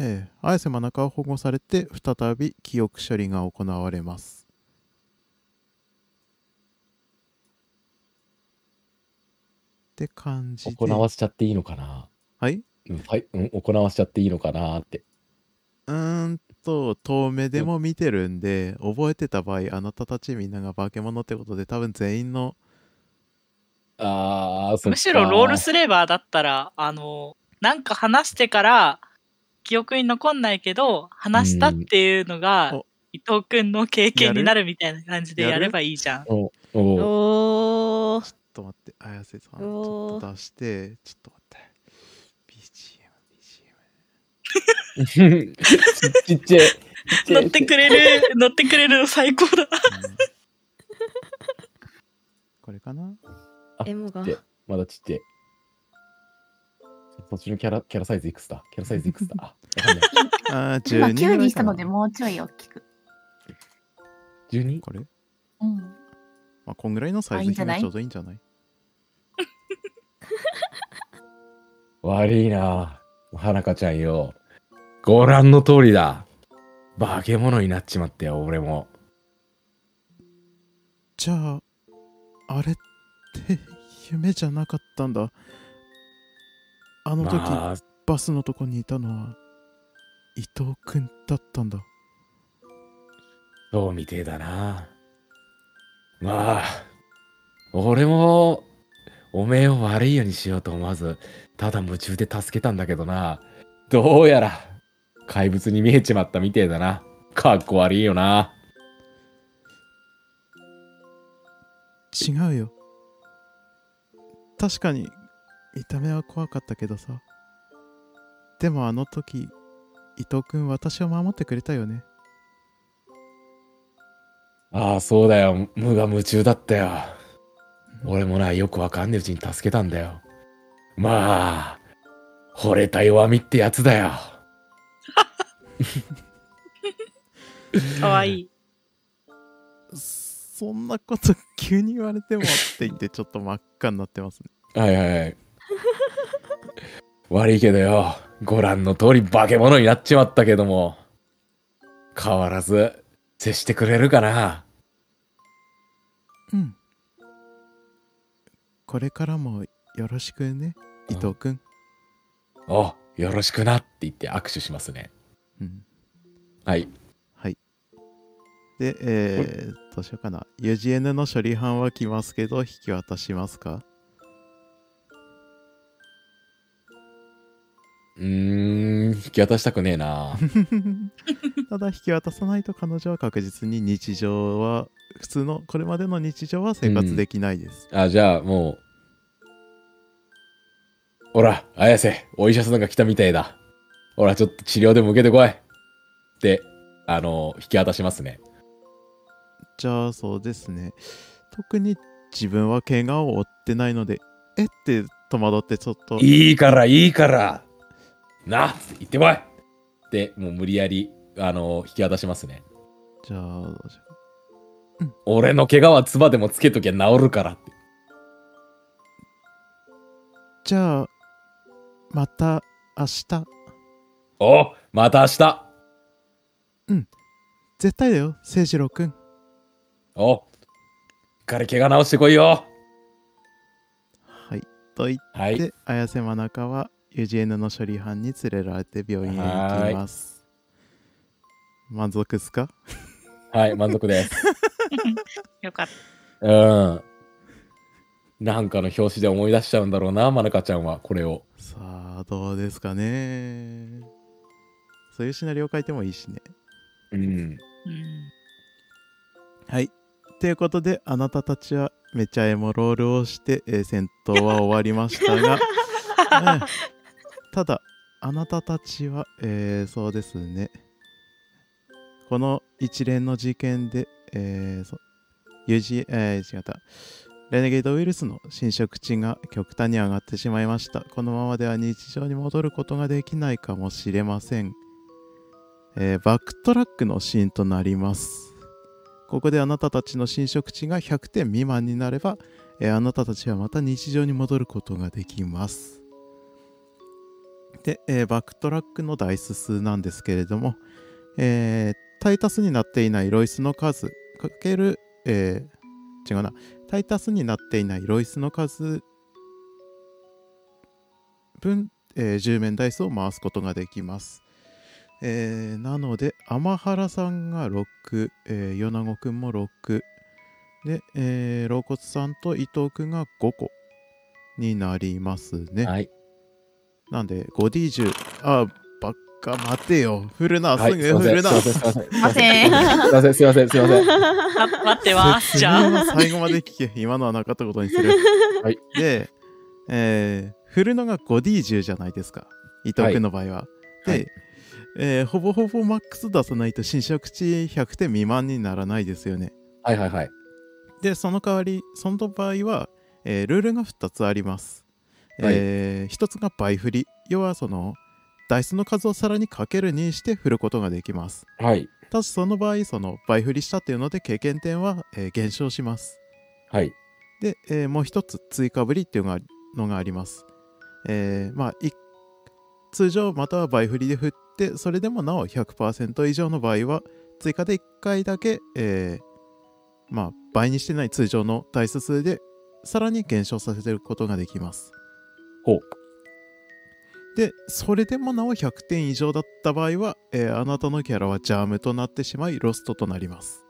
えー、綾瀬真中は保護されて再び記憶処理が行われます。って感じで。行わせちゃっていいのかな？はい？うんはい、うん、行わせちゃっていいのかなって。うーんと遠目でも見てるんで覚えてた場合あなたたちみんなが化け物ってことで多分全員のあーそむしろロールスレーバーだったらあのなんか話してから記憶に残んないけど話したっていうのが、うん。お。伊藤君の経験になるみたいな感じでやればいいじゃん。おおと待って綾瀬さんちょっと出してちょっと待って。BGM BGM ちちっちゃいちっちゃい乗ってくれる乗ってくれるの最高だ。うん。これかな？エモが。まだちっちゃい。そっちのキャラキャラサイズいくつだ？キャラサイズいくつだ？[LAUGHS] ああー今12 9にしたのでもうちょい大きく。12? これ？うん。まあこんぐらいのサイズあいいんじゃない？がちょうどいいんじゃない？[LAUGHS] 悪いな。花香ちゃんよ。ご覧の通りだ。化け物になっちまったよ俺も。じゃああれって夢じゃなかったんだ。あの時、まあ。バスのとこにいたのは伊藤くんだったんだ。そうみてえだな。まあ俺もおめえを悪いようにしようと思わず、ただ夢中で助けたんだけどな。どうやら、怪物に見えちまったみてえだな。かっこ悪いよな。違うよ確かに見た目は怖かったけどさでもあの時伊藤君私を守ってくれたよねああ、そうだよ。無我夢中だったよ。俺もな、よくわかんねえうちに助けたんだよ。まあ、惚れた弱みってやつだよ。かわいい。そんなこと急に言われてもって言ってちょっと真っ赤になってますねはいはいはい。[LAUGHS] 悪いけどよ、ご覧の通り化け物になっちまったけども、変わらず接してくれるかな。これからもよろしくね伊藤君お、よろしくなって言って握手しますね。うんはい。はいでえー、どうしようかな UGN の処理班は来ますけど引き渡しますか？うーん、引き渡したくねえな。[LAUGHS] ただ引き渡さないと彼女は確実に日常は普通のこれまでの日常は生活できないです、あ、じゃあもう。ほら、綾瀬、お医者さんが来たみたいだ。ほら、ちょっと治療でも受けてこい。って、あの、引き渡しますね。じゃあそうですね特に自分は怪我を負ってないのでえって戸惑ってちょっといいから、いいから。なっ行ってこいって、もう無理やり、あの、引き渡しますね。じゃあどうしよ俺の怪我は唾でもつけときゃ治るからって。うじゃあまた明日。おまた明日。絶対だよ誠次郎くん。お彼怪我治してこいよ。はい。と言っはい。て綾瀬真中は UGN の処理班に連れられて病院へ行きます。満足っすか？[LAUGHS] はい、満足です。[LAUGHS] よかっうん。なんかの表紙で思い出しちゃうんだろうな、まなかちゃんは、これを。さあどうですかねそういうシナリオ書いてもいいしねうん。た。うん。はい。ということで、あなたたちはめちゃエモロールをして、えー戦闘は終わりましたが、[LAUGHS] うんただ、あなたたちは、えーそうですね、この一連の事件で、えーそ UG、えー違った、レネゲードウイルスの侵食値が極端に上がってしまいました。このままでは日常に戻ることができないかもしれません。えーバックトラックのシーンとなります。ここであなたたちの侵食値が100点未満になれば、えーあなたたちはまた日常に戻ることができます。で、えーバックトラックのダイス数なんですけれども、えータイタスになっていないロイスの数かける、えー違うな、タイタスになっていないロイスの数分、えー10面ダイスを回すことができます。えーなので、天原さんが6、えー、米子くんも6、で、えー、老骨さんと伊藤くんが5個になりますね。はい。なんで、5D10、あ、か待てよ。振るな、はい、すぐ。振るな。すいません。すいすいません。ません。すいません。すいません。あ待ってわ。じゃあ。最後まで聞け。今のはなかったことにする。はい。で、えー振るのが 5D10 じゃないですか。伊藤君の場合は。で、はいえーほぼほぼマックス出さないと侵食値100点未満にならないですよね。はいはいはい。で、その代わり、その場合は、えールールが2つあります。え1つが倍振り。要はその、ダイスの数をさらにかける2して振ることができます。はい。ただしその場合、その倍振りしたっていうので経験点は、えー減少します。はい。で、えーもう一つ追加振りっていうのがのがあります。えーまあ、い通常または倍振りで振って、それでもなお100%以上の場合は、追加で1回だけ、えーまあ、倍にしてない通常のダイス数で、さらに減少させることができます。ほう。で、それでもなお100点以上だった場合は、えーあなたのキャラはジャームとなってしまい、ロストとなります。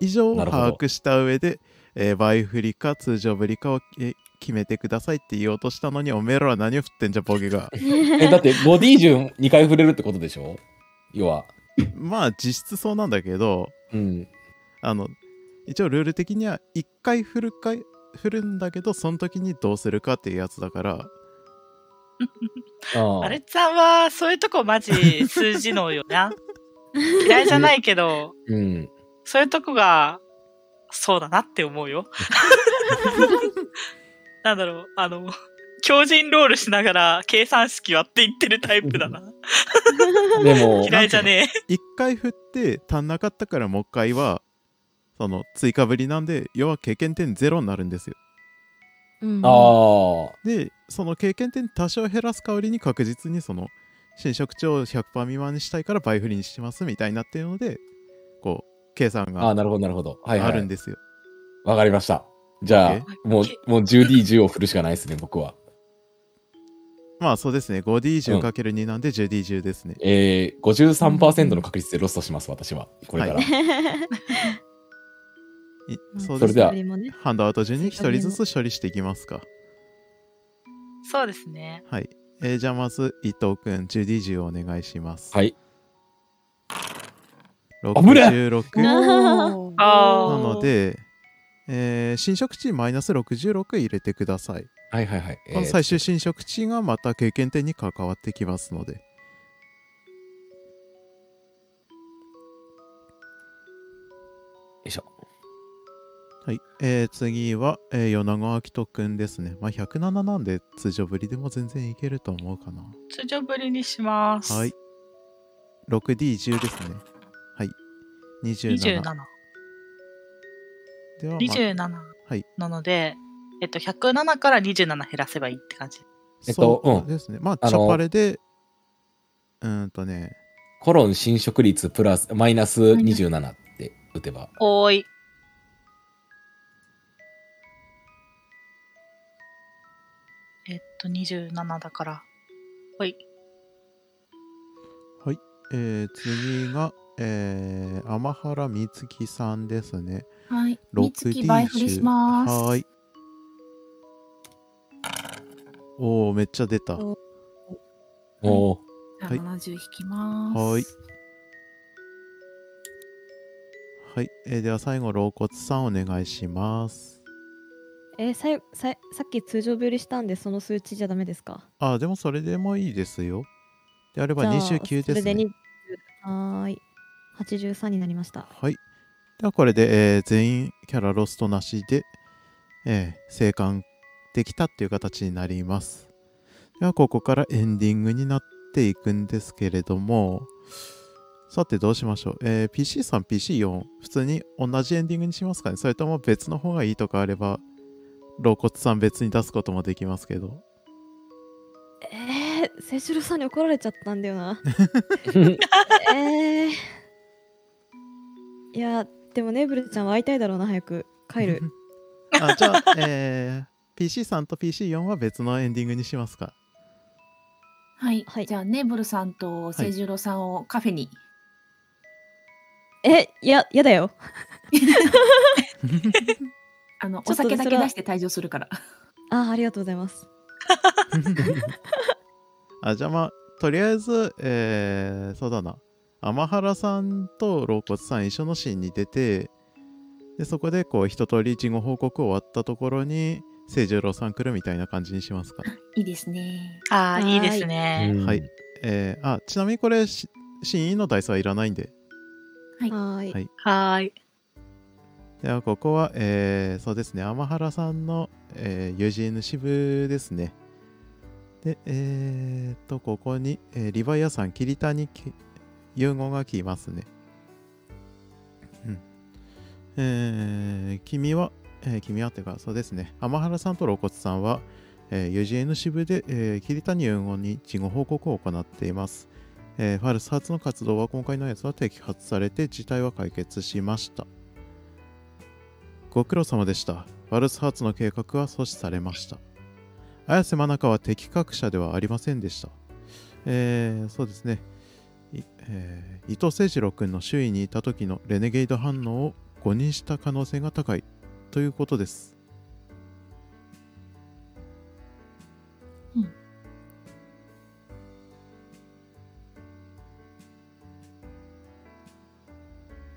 以上を把握した上で、えー倍振りか通常振りかを、えー決めてくださいって言おうとしたのにおめえらは何を振ってんじゃボケが [LAUGHS] え、だって、ボディ順2回触れるってことでしょ？要は。[LAUGHS] まあ実質そうなんだけどうん。あの一応ルール的には1回振るかい振るんだけどその時にどうするかっていうやつだからああれちゃんは、そういうとこマジ数字のよな。[LAUGHS] 嫌いじゃないけど、うん。そういうとこが、そうだなって思うよ。[LAUGHS] なんだろう、あの、強靭ロールしながら計算式割っていってるタイプだな。でも、[LAUGHS] 嫌いじゃねえ。1回振って足んなかったからもう一回はその追加ぶりなんで要は経験点ゼロになるんですようんああ。でその経験点多少減らす代わりに確実にその新職長を100%未満にしたいから倍振りにしますみたいになっているのでこう計算ああ、がなるほど、なるほど。はい、はい。あるんですよ、わかりました。じゃあもう、もう 10D10 を振るしかないですね、僕は。まあそうですね 5D10×2 なんで 10D10 ですね、えー、53%の確率でロストします、私は。これから。いうんそうですねそれではねハンドアウト順に1人ずつ処理していきますかそうですね。はい、えーじゃあまず伊藤くん 10D10 お願いしますはい。ぶね66 [LAUGHS] おーあーなので、えー新職値マイナス66入れてください。はいはいはい。この最終新職値がまた経験点に関わってきますので。よいしょ。はい。えー次は、えー、米子明人くんですね。まあ107なんで通常ぶりでも全然いけると思うかな。通常ぶりにします。はい。6D10 ですね。はい。27。27。では、まあ27。はいなので、えっと、107から27減らせばいいって感じ。えっとそううんですね。まあ、あのチャパレで、うーんとね、コロン侵食率プラス、マイナス27って打てば。おーい。えっと、27だから。ほい。はい。えー次が、えー、天原美月さんですね。はい。6三月倍振りします。はーい。おー、めっちゃ出た。はおおーじゃあはい70引きます。ーい。はい。えーでは最後、老骨さんお願いします。えーさいさいさっき通常ぶりしたんでその数値じゃダメですか？あー、でもそれでもいいですよ。であればじゃあ29ですね。それで20はーい83になりましたはい。ではこれで、えー全員キャラロストなしで、えー生還できたっていう形になります。ではここからエンディングになっていくんですけれども、さてどうしましょう。えー PC さん、PC4、普通に同じエンディングにしますかねそれとも別の方がいいとかあれば、肋骨さん別に出すこともできますけど。えー、清志郎さんに怒られちゃったんだよな。[LAUGHS] えー、いやでもネブルちゃんは会いたいだろうな早く。帰る。[LAUGHS] あじゃあ、えー PC さんと PC4 は別のエンディングにしますか。はい。はい。じゃあ、ネーブルさんと清十郎さんをカフェに。えいややだよ [LAUGHS] あの、ちょっとお酒だそれはけ出して退場するから。[LAUGHS] あーありがとうございます。[LAUGHS] あじゃあまあとりあえずえー、そうだな。天原さんと肋骨さん一緒のシーンに出てでそこでこう一通り事後報告終わったところに清十郎さん来るみたいな感じにしますか、いいですね。ああ、い。いいですね。はい。えー、あちなみにこれし真意のダイスはいらないんで。はい。はーい。はい。はーい。ではここは、えー、そうですね。天原さんの、えー、UGN 支部ですね。でえー、っとここに、えーリヴァイアさん桐谷融合が来ますね。うん。えー、君は、えー君はってかそうですね。天原さんと肋骨さんは、えー UGN 支部で、えー、桐谷融合に事後報告を行っています。えーファルス発の活動は今回のやつは摘発されて事態は解決しました。ご苦労様でした。ワルスハーツの計画は阻止されました。綾瀬真中は適格者ではありませんでした。えー、そうですね。えー、伊藤誠二郎君の周囲にいた時のレネゲイド反応を誤認した可能性が高いということです。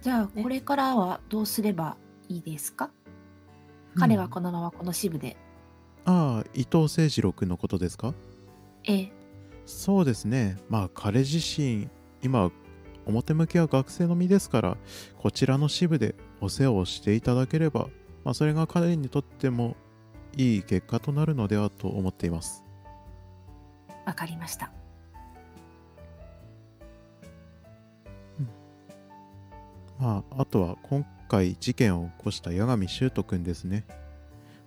じゃあこれからはどうすればいいですか？彼はこのままこの支部で。ああ伊藤誠二郎君のことですか？ええ。そうですねまあ彼自身今表向きは学生の身ですからこちらの支部でお世話をしていただければ、まあ、それが彼にとってもいい結果となるのではと思っていますわかりました。まああとは今回事件を起こした八神修斗君ですね。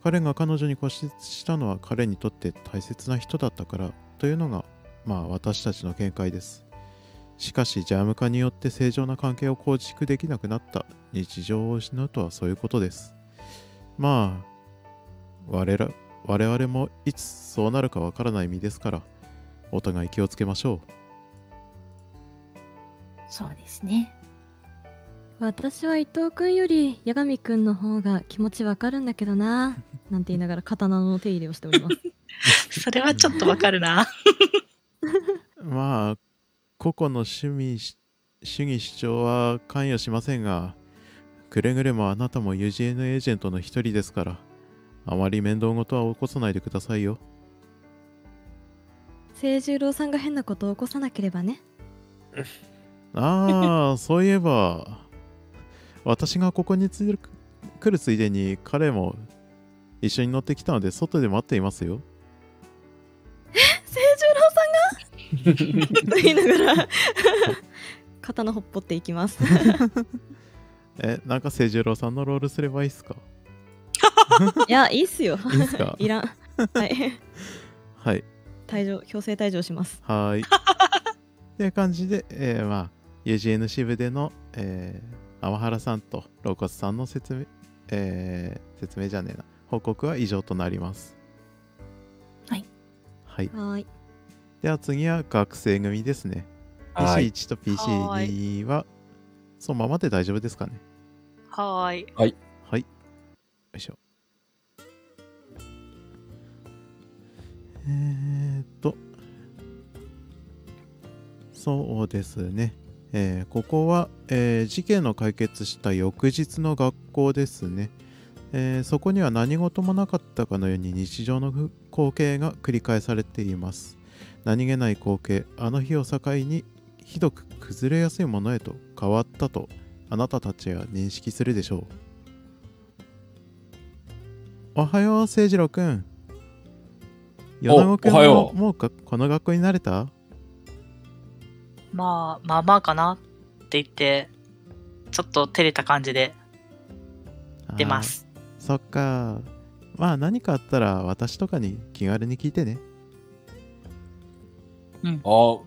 彼が彼女に固執したのは彼にとって大切な人だったからというのがまあ私たちの見解です。しかしジャム化によって正常な関係を構築できなくなった日常を失うとはそういうことです。まあ我ら我々もいつそうなるかわからない身ですからお互い気をつけましょう。そうですね。私は伊藤君より八神君の方が気持ちわかるんだけどななんて言いながら刀の手入れをしております。[LAUGHS] それはちょっとわかるな。[LAUGHS] まあ個々の趣味し主義主張は関与しませんがくれぐれもあなたも UGN エージェントの一人ですからあまり面倒事は起こさないでくださいよ。清十郎さんが変なことを起こさなければね。[LAUGHS] ああそういえば私がここに来るついでに彼も一緒に乗ってきたので外で待っていますよ。清十郎さんが？と言いながら刀ほっぽっていきます。[LAUGHS] えなんか清十郎さんのロールすればいいっすか？[LAUGHS] いやいいっすよ。いいっすか？いらん。はい。[LAUGHS] はい。退場強制退場します。はーい。っていう感じで、えーまあ、UGN 支部での、えー、天原さんとロコスさんの説明、えー説明じゃねえな、報告は以上となります。はい。はい。はーいでは次は学生組ですね。はい。PC1 と PC2 は、そのままで大丈夫ですかね？はーい。はい。よいしょ。えーっと、そうですね。えーここは、えー事件の解決した翌日の学校ですね。えーそこには何事もなかったかのように日常のふ光景が繰り返されています。何気ない光景、あの日を境にひどく崩れやすいものへと変わったとあなたたちは認識するでしょう。おはよう、誠二郎くん。米子くんおはようももうかこの学校に慣れた？まあ、まあまあかなって言って、ちょっと照れた感じで出ま。す。そっか。まあ何かあったら私とかに気軽に聞いてね。お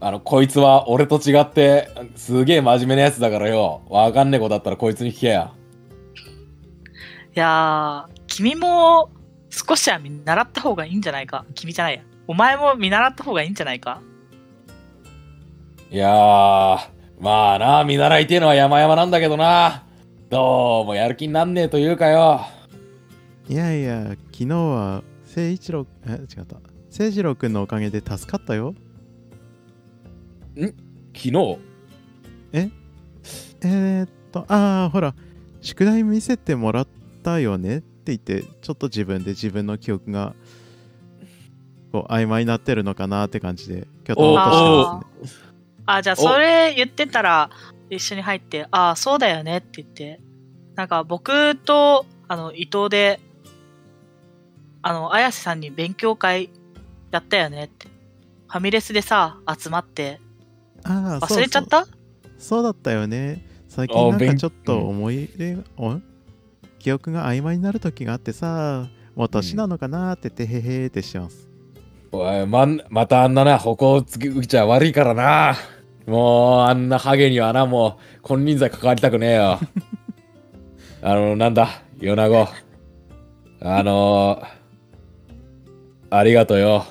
あの、こいつは俺と違って、すげえ真面目なやつだからよ。わかんねえことあったらこいつに聞けや。いやー、君も少しは見習った方がいいんじゃないか。君じゃないや。お前も見習った方がいいんじゃないか。いやー、まあな、見習いてえのは山々なんだけどな。どうもやる気になんねえというかよ。いやいや、昨日は誠一郎、え、違った。誠二郎くんのおかげで助かったよ。昨日？え？ー、っと、ああ、ほら、宿題見せてもらったよね？って言って、ちょっと自分で自分の記憶が、こう、曖昧になってるのかなって感じで、きょとんとしてますね。あ、じゃあそれ言ってたら一緒に入って、ああ、そうだよねって言って。なんか僕と、あの、伊藤で、あの、綾瀬さんに勉強会やったよねって。ファミレスでさ、集まって、ああ、忘れちゃった？そうそうそうだったよね。最近なんかちょっと思い入れが、お？記憶が曖昧になる時があってさ、もう年なのかなっててへへーってしてます。おい、まん、またあんなな、歩行つきうちゃ悪いからな。もう、あんなハゲにはな、もう、金輪際関わりたくねえよ。[LAUGHS] あの、なんだ、米子。あのありがとうよ。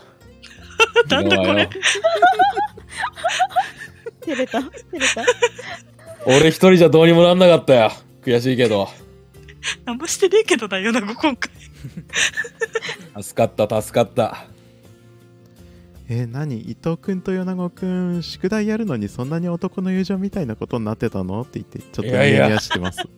[LAUGHS] なんだこれ？[LAUGHS] 照れた照れた俺一人じゃどうにもなんなかったよ。悔しいけど。何もしてねえけどな、米子今回。助かった、助かった。えー、何？伊藤くんと米子くん宿題やるのにそんなに男の友情みたいなことになってたの？って言ってちょっとニヤニヤしてます。[LAUGHS]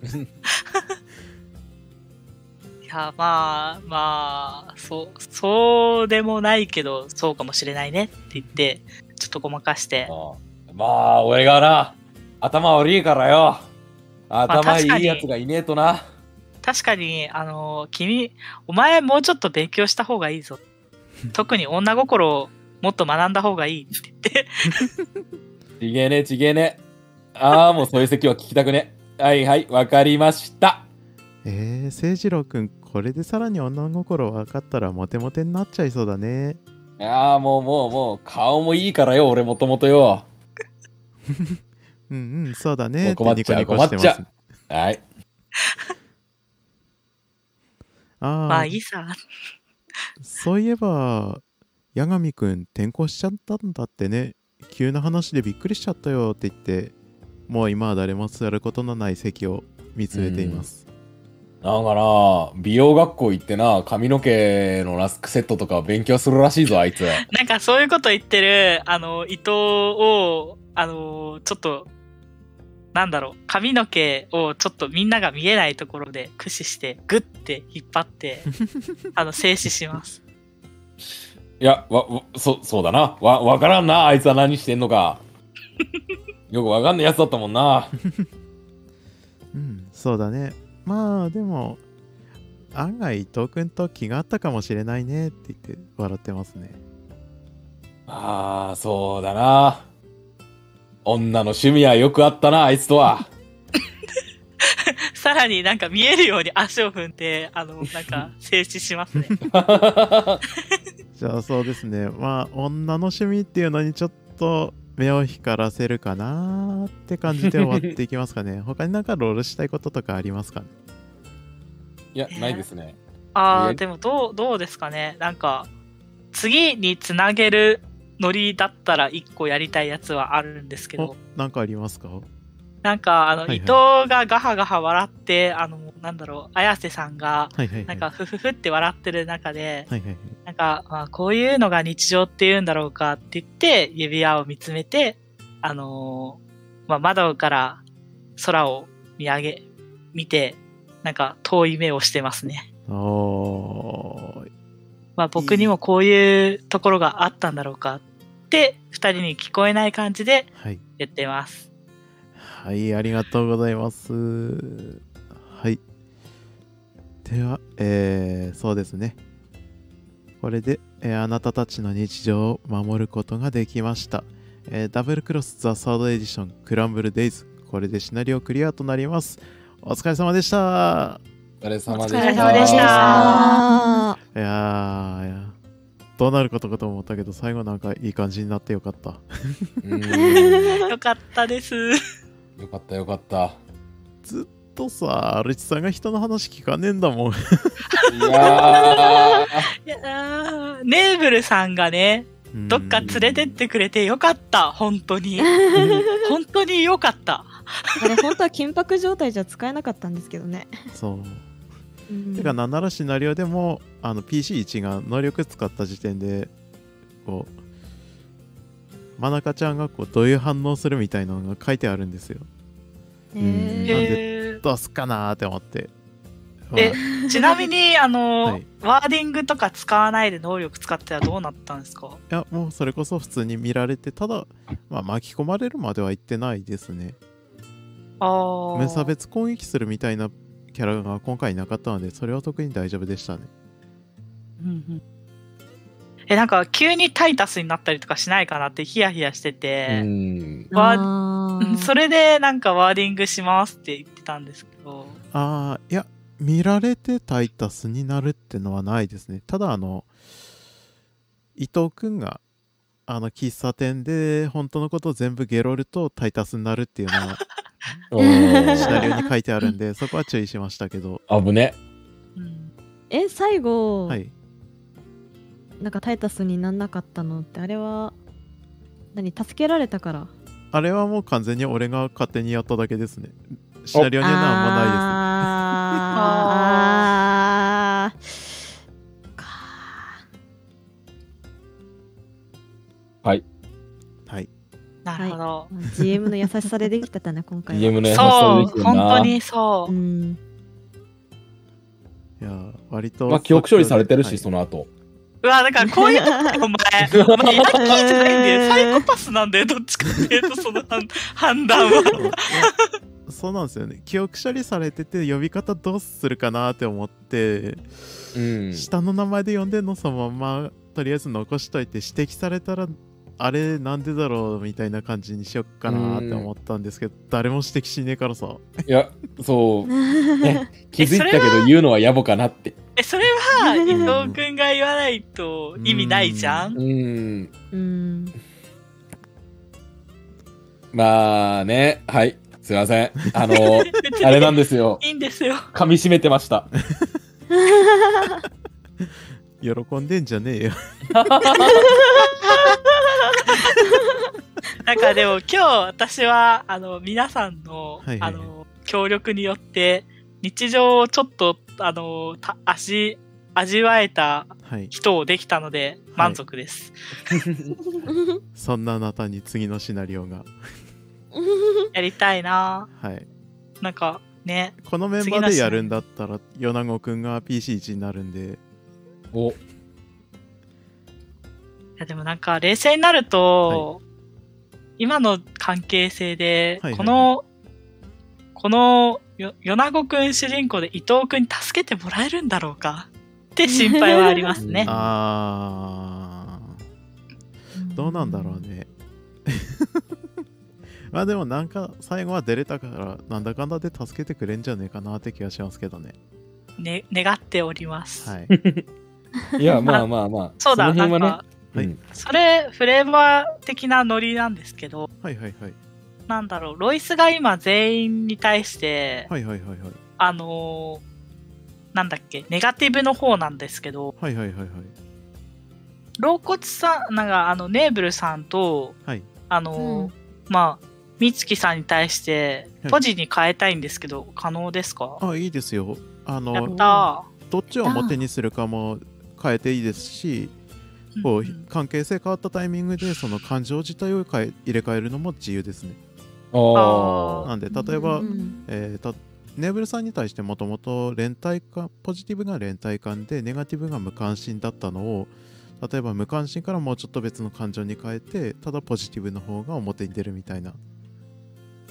いや、まあ、まあ、そう、そうでもないけど、そうかもしれないね。って言って、ちょっとごまかして、うんまあ、俺がな、頭悪いからよ。頭いいやつがいねえとな。確かに、あの、君、お前もうちょっと勉強した方がいいぞ。特に女心をもっと学んだ方がいいって言って、ちげえねちげえね。ああ、もうそういう席は聞きたくね。はいはい、わかりました。えー、誠次郎くんこれでさらに女心分かったらモテモテになっちゃいそうだねいやあ、もうもうもう、顔もいいからよ、俺もともとよ。うんうんそうだね困っちゃうニコニコしてます困っはい。あーまあいいさ。そういえば八神くん転校しちゃったんだってね急な話でびっくりしちゃったよって言ってもう今は誰も座ることのない席を見つめていますなんかな、美容学校行ってな、髪の毛のラスクセットとか勉強するらしいぞ、あいつ。[LAUGHS] なんかそういうこと言ってる、あの、伊藤を、あの、ちょっと、なんだろう、髪の毛をちょっとみんなが見えないところで駆使して、グッて引っ張って、[LAUGHS] あの、静止します。[LAUGHS] いや、わ、わそ、そうだな。わ、わからんな、あいつは何してんのか。[LAUGHS] よくわかんないやつだったもんな。うんそうだねまあでも案外伊藤くんと気があったかもしれないねって言って笑ってますねああ、そうだな。女の趣味はよくあったな、あいつとは。[LAUGHS] さらになんか見えるように足を踏んで、あの、なんか静止しますね。[LAUGHS] じゃあそうですね。まあ女の趣味っていうのにちょっと目を光らせるかなって感じで終わっていきますかね。[LAUGHS] 他になんかロールしたいこととかありますか？ねいや、ないですね。ああ、えでもどう、どうですかね。なんか、次につなげるノリだったら一個やりたいやつはあるんですけど。お、なんかありますか？なんか、あの、はいはい。伊藤がガハガハ笑って、あの、なんだろう、綾瀬さんが、なんか、ふふふって笑ってる中で、はいはいはい。なんか、まあ、こういうのが日常って言うんだろうかって言って、指輪を見つめて、あのーまあ、窓から空を見上げ、見て、なんか遠い目をしてますね。まあ、僕にもこういうところがあったんだろうかって、二人に聞こえない感じではい。言ってます。はい、ありがとうございます。はい。では、えー、そうですね。これで、えーあなたたちの日常を守ることができました。えーダブルクロス・ザ・サードエディション、クランブル・デイズ。これでシナリオクリアとなります。お疲れ様でした。お疲れ様でお疲れした。様でしたあいやー、いやどうなることかと思ったけど、最後なんかいい感じになってよかった。[LAUGHS] よかったです。よかったよかった。ずっとさ、アルチさんが人の話聞かねえんだもん。いやー、ネーブルさんがね、どっか連れてってくれてよかった、本当に。[LAUGHS] 本当によかった。あれ本当は緊迫状態じゃ使えなかったんですけどね。そう。うんてかなんならシナリオでもあの PC1 が能力使った時点でこうマナカちゃんがこうどういう反応するみたいなのが書いてあるんですよ。へなんーでへどうすっかなーって思って。えちなみに、あの、はい。ワーディングとか使わないで能力使ってはどうなったんですか？あいやもうそれこそ普通に見られてただ、まあ、巻き込まれるまでは言ってないですね。あー。無差別攻撃するみたいなキャラが今回いなかったのでそれは特に大丈夫でしたね。うんうんえ、なんか急にタイタスになったりとかしないかなってヒヤヒヤしてうて、ん。わあー。それでなんかワーディングしますって言ってたんですけど、ああいや見られてタイタスになるってのはないですね。ただあの伊藤くんがあの喫茶店で本当のことを全部ゲロるとタイタスになるっていうのは [LAUGHS] シナリオに書いてあるんでそこは注意しましたけど。危ね。うん。え最後、はいなんかタイタスになんなかったのってあれは何助けられたから？あれはもう完全に俺が勝手にやっただけですねシナリオには何もないですあーあーかはい。なるほど。GM の優しさでできてたね、今回は。DM の優しさそう、できてるな本当にそうう。ん。いや、割と。まあ記憶処理されてるし、はいその後うわ、だからこういうとこお前、お前、ヤンキーじゃないんだよ。サイコパスなんだよ、どっちかっていうと、その判判断は。そうそうなんですよね。記憶処理されてて、呼び方どうするかなって思って、うん下の名前で呼んでんのそのまま、とりあえず残しといて、指摘されたら、あれなんでだろうみたいな感じにしよっかなって思ったんですけど、誰も指摘しねえからさ。いやそう [LAUGHS] ね気づいたけど言うのは野暮かなってえ、それは、伊藤くんが言わないと意味ないじゃん？うん。うん。まあね。はい。すいません。あの [LAUGHS] あれなんですよ。いいんですよ。噛み締めてました。喜んでんじゃねえよ。[LAUGHS] なんかでも今日私は、あの、皆さんの、はいはいはい。あの、協力によって、日常をちょっと、あの、た味、味わえたはい。人をできたので、満足です。[LAUGHS] そんなあなたに次のシナリオが。[LAUGHS] やりたいなはい。なんか、ね。このメンバーでやるんだったら、米子くんが PC1 になるんで、おいやでもなんか冷静になると、今の関係性で、はいはいはいこの、このよ米子くん主人公で伊藤くんに助けてもらえるんだろうか？って心配はありますね。[LAUGHS] あー、どうなんだろうね。[LAUGHS] まあでもなんか最後は出れたからなんだかんだで助けてくれんじゃねえかなって気がしますけどね。ね願っております。はい。[LAUGHS] いやまあまあまあそうだ、ねなんか、はいうんそれフレーバー的なノリなんですけど、はいはいはい。なんだろう、ロイスが今全員に対して、はいはいはいはい。あのーなんだっけ、ネガティブの方なんですけど、はいはいはいはい。老骨さん、なんかあの、ネーブルさんと、はい。あのーうんまあ、美月さんに対してはいポジに変えたいんですけど、可能ですか？あ、いいですよ。あやっの、たどっちを表にするかも変えていいですし、ー。こううん関係性変わったタイミングでその感情自体を変え入れ替えるのも自由ですね。あなんで例えば、うんえーたネーブルさんに対してもともと連帯感ポジティブが連帯感でネガティブが無関心だったのを例えば無関心からもうちょっと別の感情に変えてただポジティブの方が表に出るみたいな。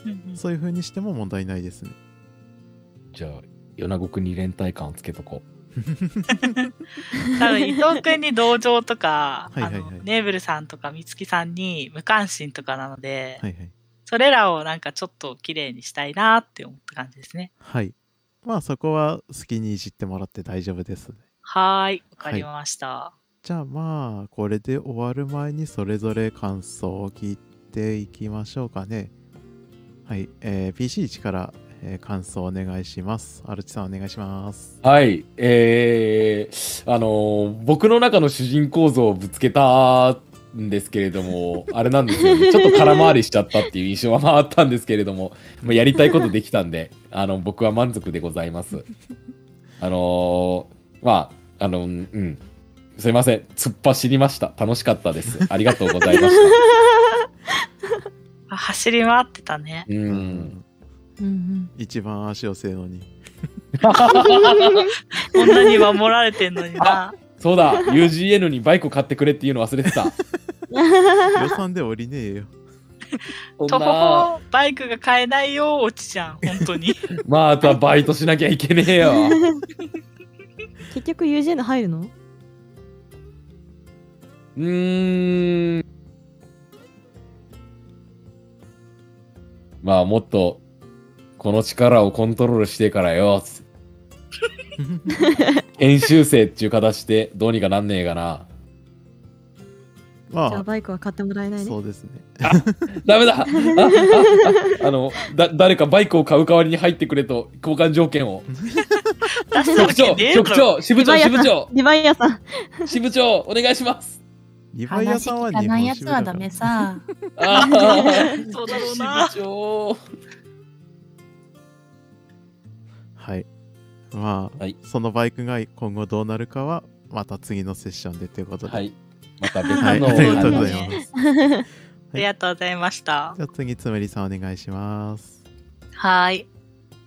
うんうん。そういう風にしても問題ないですね。じゃあ米子くんに連帯感をつけとこ [LAUGHS] 多分伊藤君に同情とか、はいはいはい。あのネーブルさんとか美月さんに無関心とかなので、はいはい。それらをなんかちょっと綺麗にしたいなって思った感じですね。はい。まあそこは好きにいじってもらって大丈夫ですね。はーい、わかりました。じゃあまあこれで終わる前にそれぞれ感想を聞いていきましょうかね。はい、えー PC1 から、えー感想お願いします。アルチさんお願いします。うはいえー、あのー僕の中の主人公像をぶつけたんですけれどもあれなんですよねちょっと空回りしちゃったっていう印象はまああったんですけれども、まあ、やりたいことできたんであの僕は満足でございますあのーまああのうんすいません突っ走りました楽しかったですありがとうございまし [LAUGHS] あ走り回ってたね。たううんん。うん一番足をせえのに。[LAUGHS] こんなに守られてんのにな。そうだ UGN にバイクを買ってくれっていうの忘れてた [LAUGHS] 予算で降りねえよ。徒そんな歩バイクが買えないよ、落ちちゃん、本当に。[LAUGHS] まああとはバイトしなきゃいけねえよ [LAUGHS] 結局 UGN 入るの？うーん。まあもっとこの力をコントロールしてからよ。つ研修生っていう形でどうにかなんねえかな。じゃあまバイクは買ってもらえあ、ないね。そうですね。ダメだ。ああああのだ、誰かバイクを買う代わりに入ってくれと交換条件を。局長局長支部長支部長。リヴァイアさん。支部長お願いします。リヴァイア話さんは日本支部だから。つはダメさ。あー。そうだろうな。支部長。はい。まあ、はいそのバイクが今後どうなるかは、また次のセッションでということで。はい。また別はい、のありがとうございねます。ありがとうございました。じゃあ次つむりさんお願いしますはーい。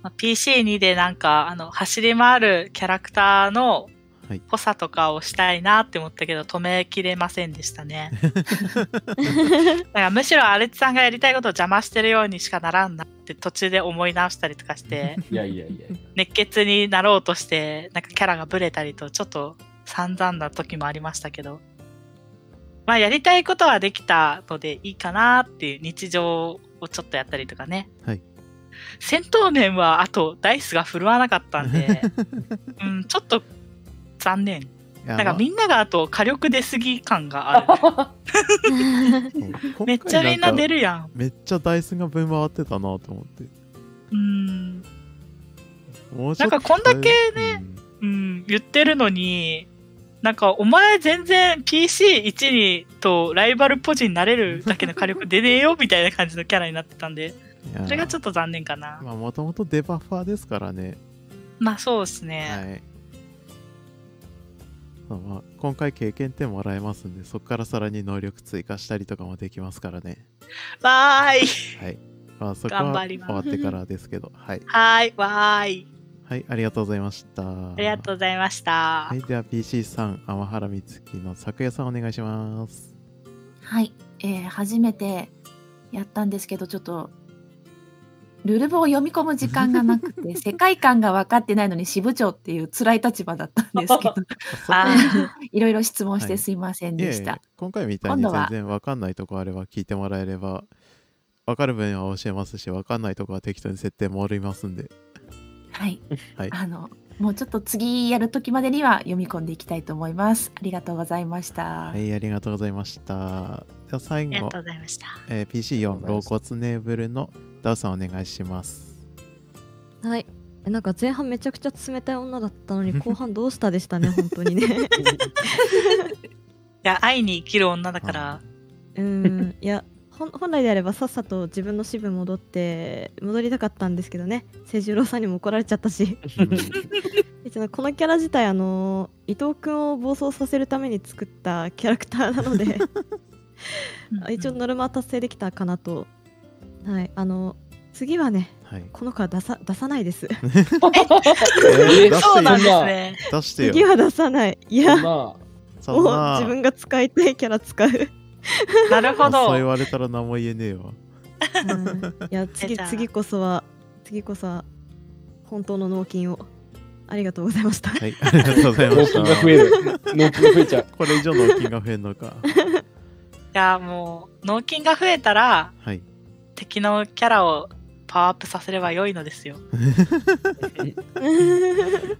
まあ PC2 でなんか、あの、走り回るキャラクターのはい補佐とかをしたいなって思ったけど、止めきれませんでしたね。[LAUGHS] だからむしろアレツさんがやりたいことを邪魔してるようにしかならんなって途中で思い直したりとかして、いやいやいや。熱血になろうとして、なんかキャラがブレたりと、ちょっと散々な時もありましたけど、まあやりたいことはできたのでいいかなっていう日常をちょっとやったりとかね。はい戦闘面はあとダイスが振るわなかったんで、[LAUGHS] うん、ちょっと残念。なんかまみんながあと火力出すぎ感がある。あめっちゃみんな出るるやん。めっちゃダイスが分回ってたなと思ってうん。なんかこんだけね、うん、言ってるのに、なんかお前全然 PC1 にとライバルポジになれるだけの火力出ねえよみたいな感じのキャラになってたんで、うん、それがちょっっと残念かな。まあもともとデバッファーですからねまあそうですね。はいまあ、今回経験点もらえますんでそこからさらに能力追加したりとかもできますからね。わーい。はい。まあそこは終頑張ります。わってからですけどはい。はーい、わーい。はいありがとうございました。ありがとうございました。はいでは PC さん天原美月の昨夜さんお願いします。はい、えー初めてやったんですけどちょっとルルブを読み込む時間がなくて [LAUGHS] 世界観が分かってないのに支部長っていう辛い立場だったんですけどあ [LAUGHS] [LAUGHS] いろいろ質問しはい。てすいませんいえいえでした。今回みたいに全然わかんないとこあれば聞いてもらえればわかる分野は教えますしわかんないとこは適当に設定もりますんで。はい、はい。あのもうちょっと次やる時までには読み込んでいきたいと思います。ありがとうございました。はいありがとうございましたでは最後ありがとうございました。えー PC4 老骨ネーブルのダウさんお願いしますはい。えなんか前半めちゃくちゃ冷たい女だったのに [LAUGHS] 後半どうしたでしたね本当にね。[LAUGHS] いや、愛に生きる女だから、うんいや本来であればさっさと自分の支部戻って戻りたかったんですけどね清十郎さんにも怒られちゃったし [LAUGHS] このキャラ自体あの伊藤君を暴走させるために作ったキャラクターなのでうん一応ノルマ達成できたかなと。はいあの次はねはい。この子は出さ出さないです。えー出 [LAUGHS] そうなんしてよですね。出してよ。次は出さない。いやもう自分が使いたいキャラ使う、なるほそう言ど。われたら何も言えねえわ。うん。いや次次こそは次こそは本当の納金を。ありがとうございました。はいありがとうございま納金したが増える。納金が増えちゃう。これ以上納金が増えんのか。いや、もう、納金が増えたら、はい。敵のキャラをパワーアップさせれば良いのですよ。[LAUGHS]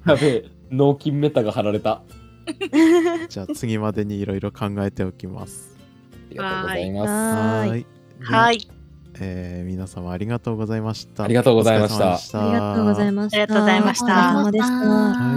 やべえ、納金メタが貼られた。あ [LAUGHS] じゃあ次までにいろいろ考えておきます。りがとうございます。はーいい。はい。えー皆様ありがとうございました。ありがとうございました。ありがとうございました。ありがとうございました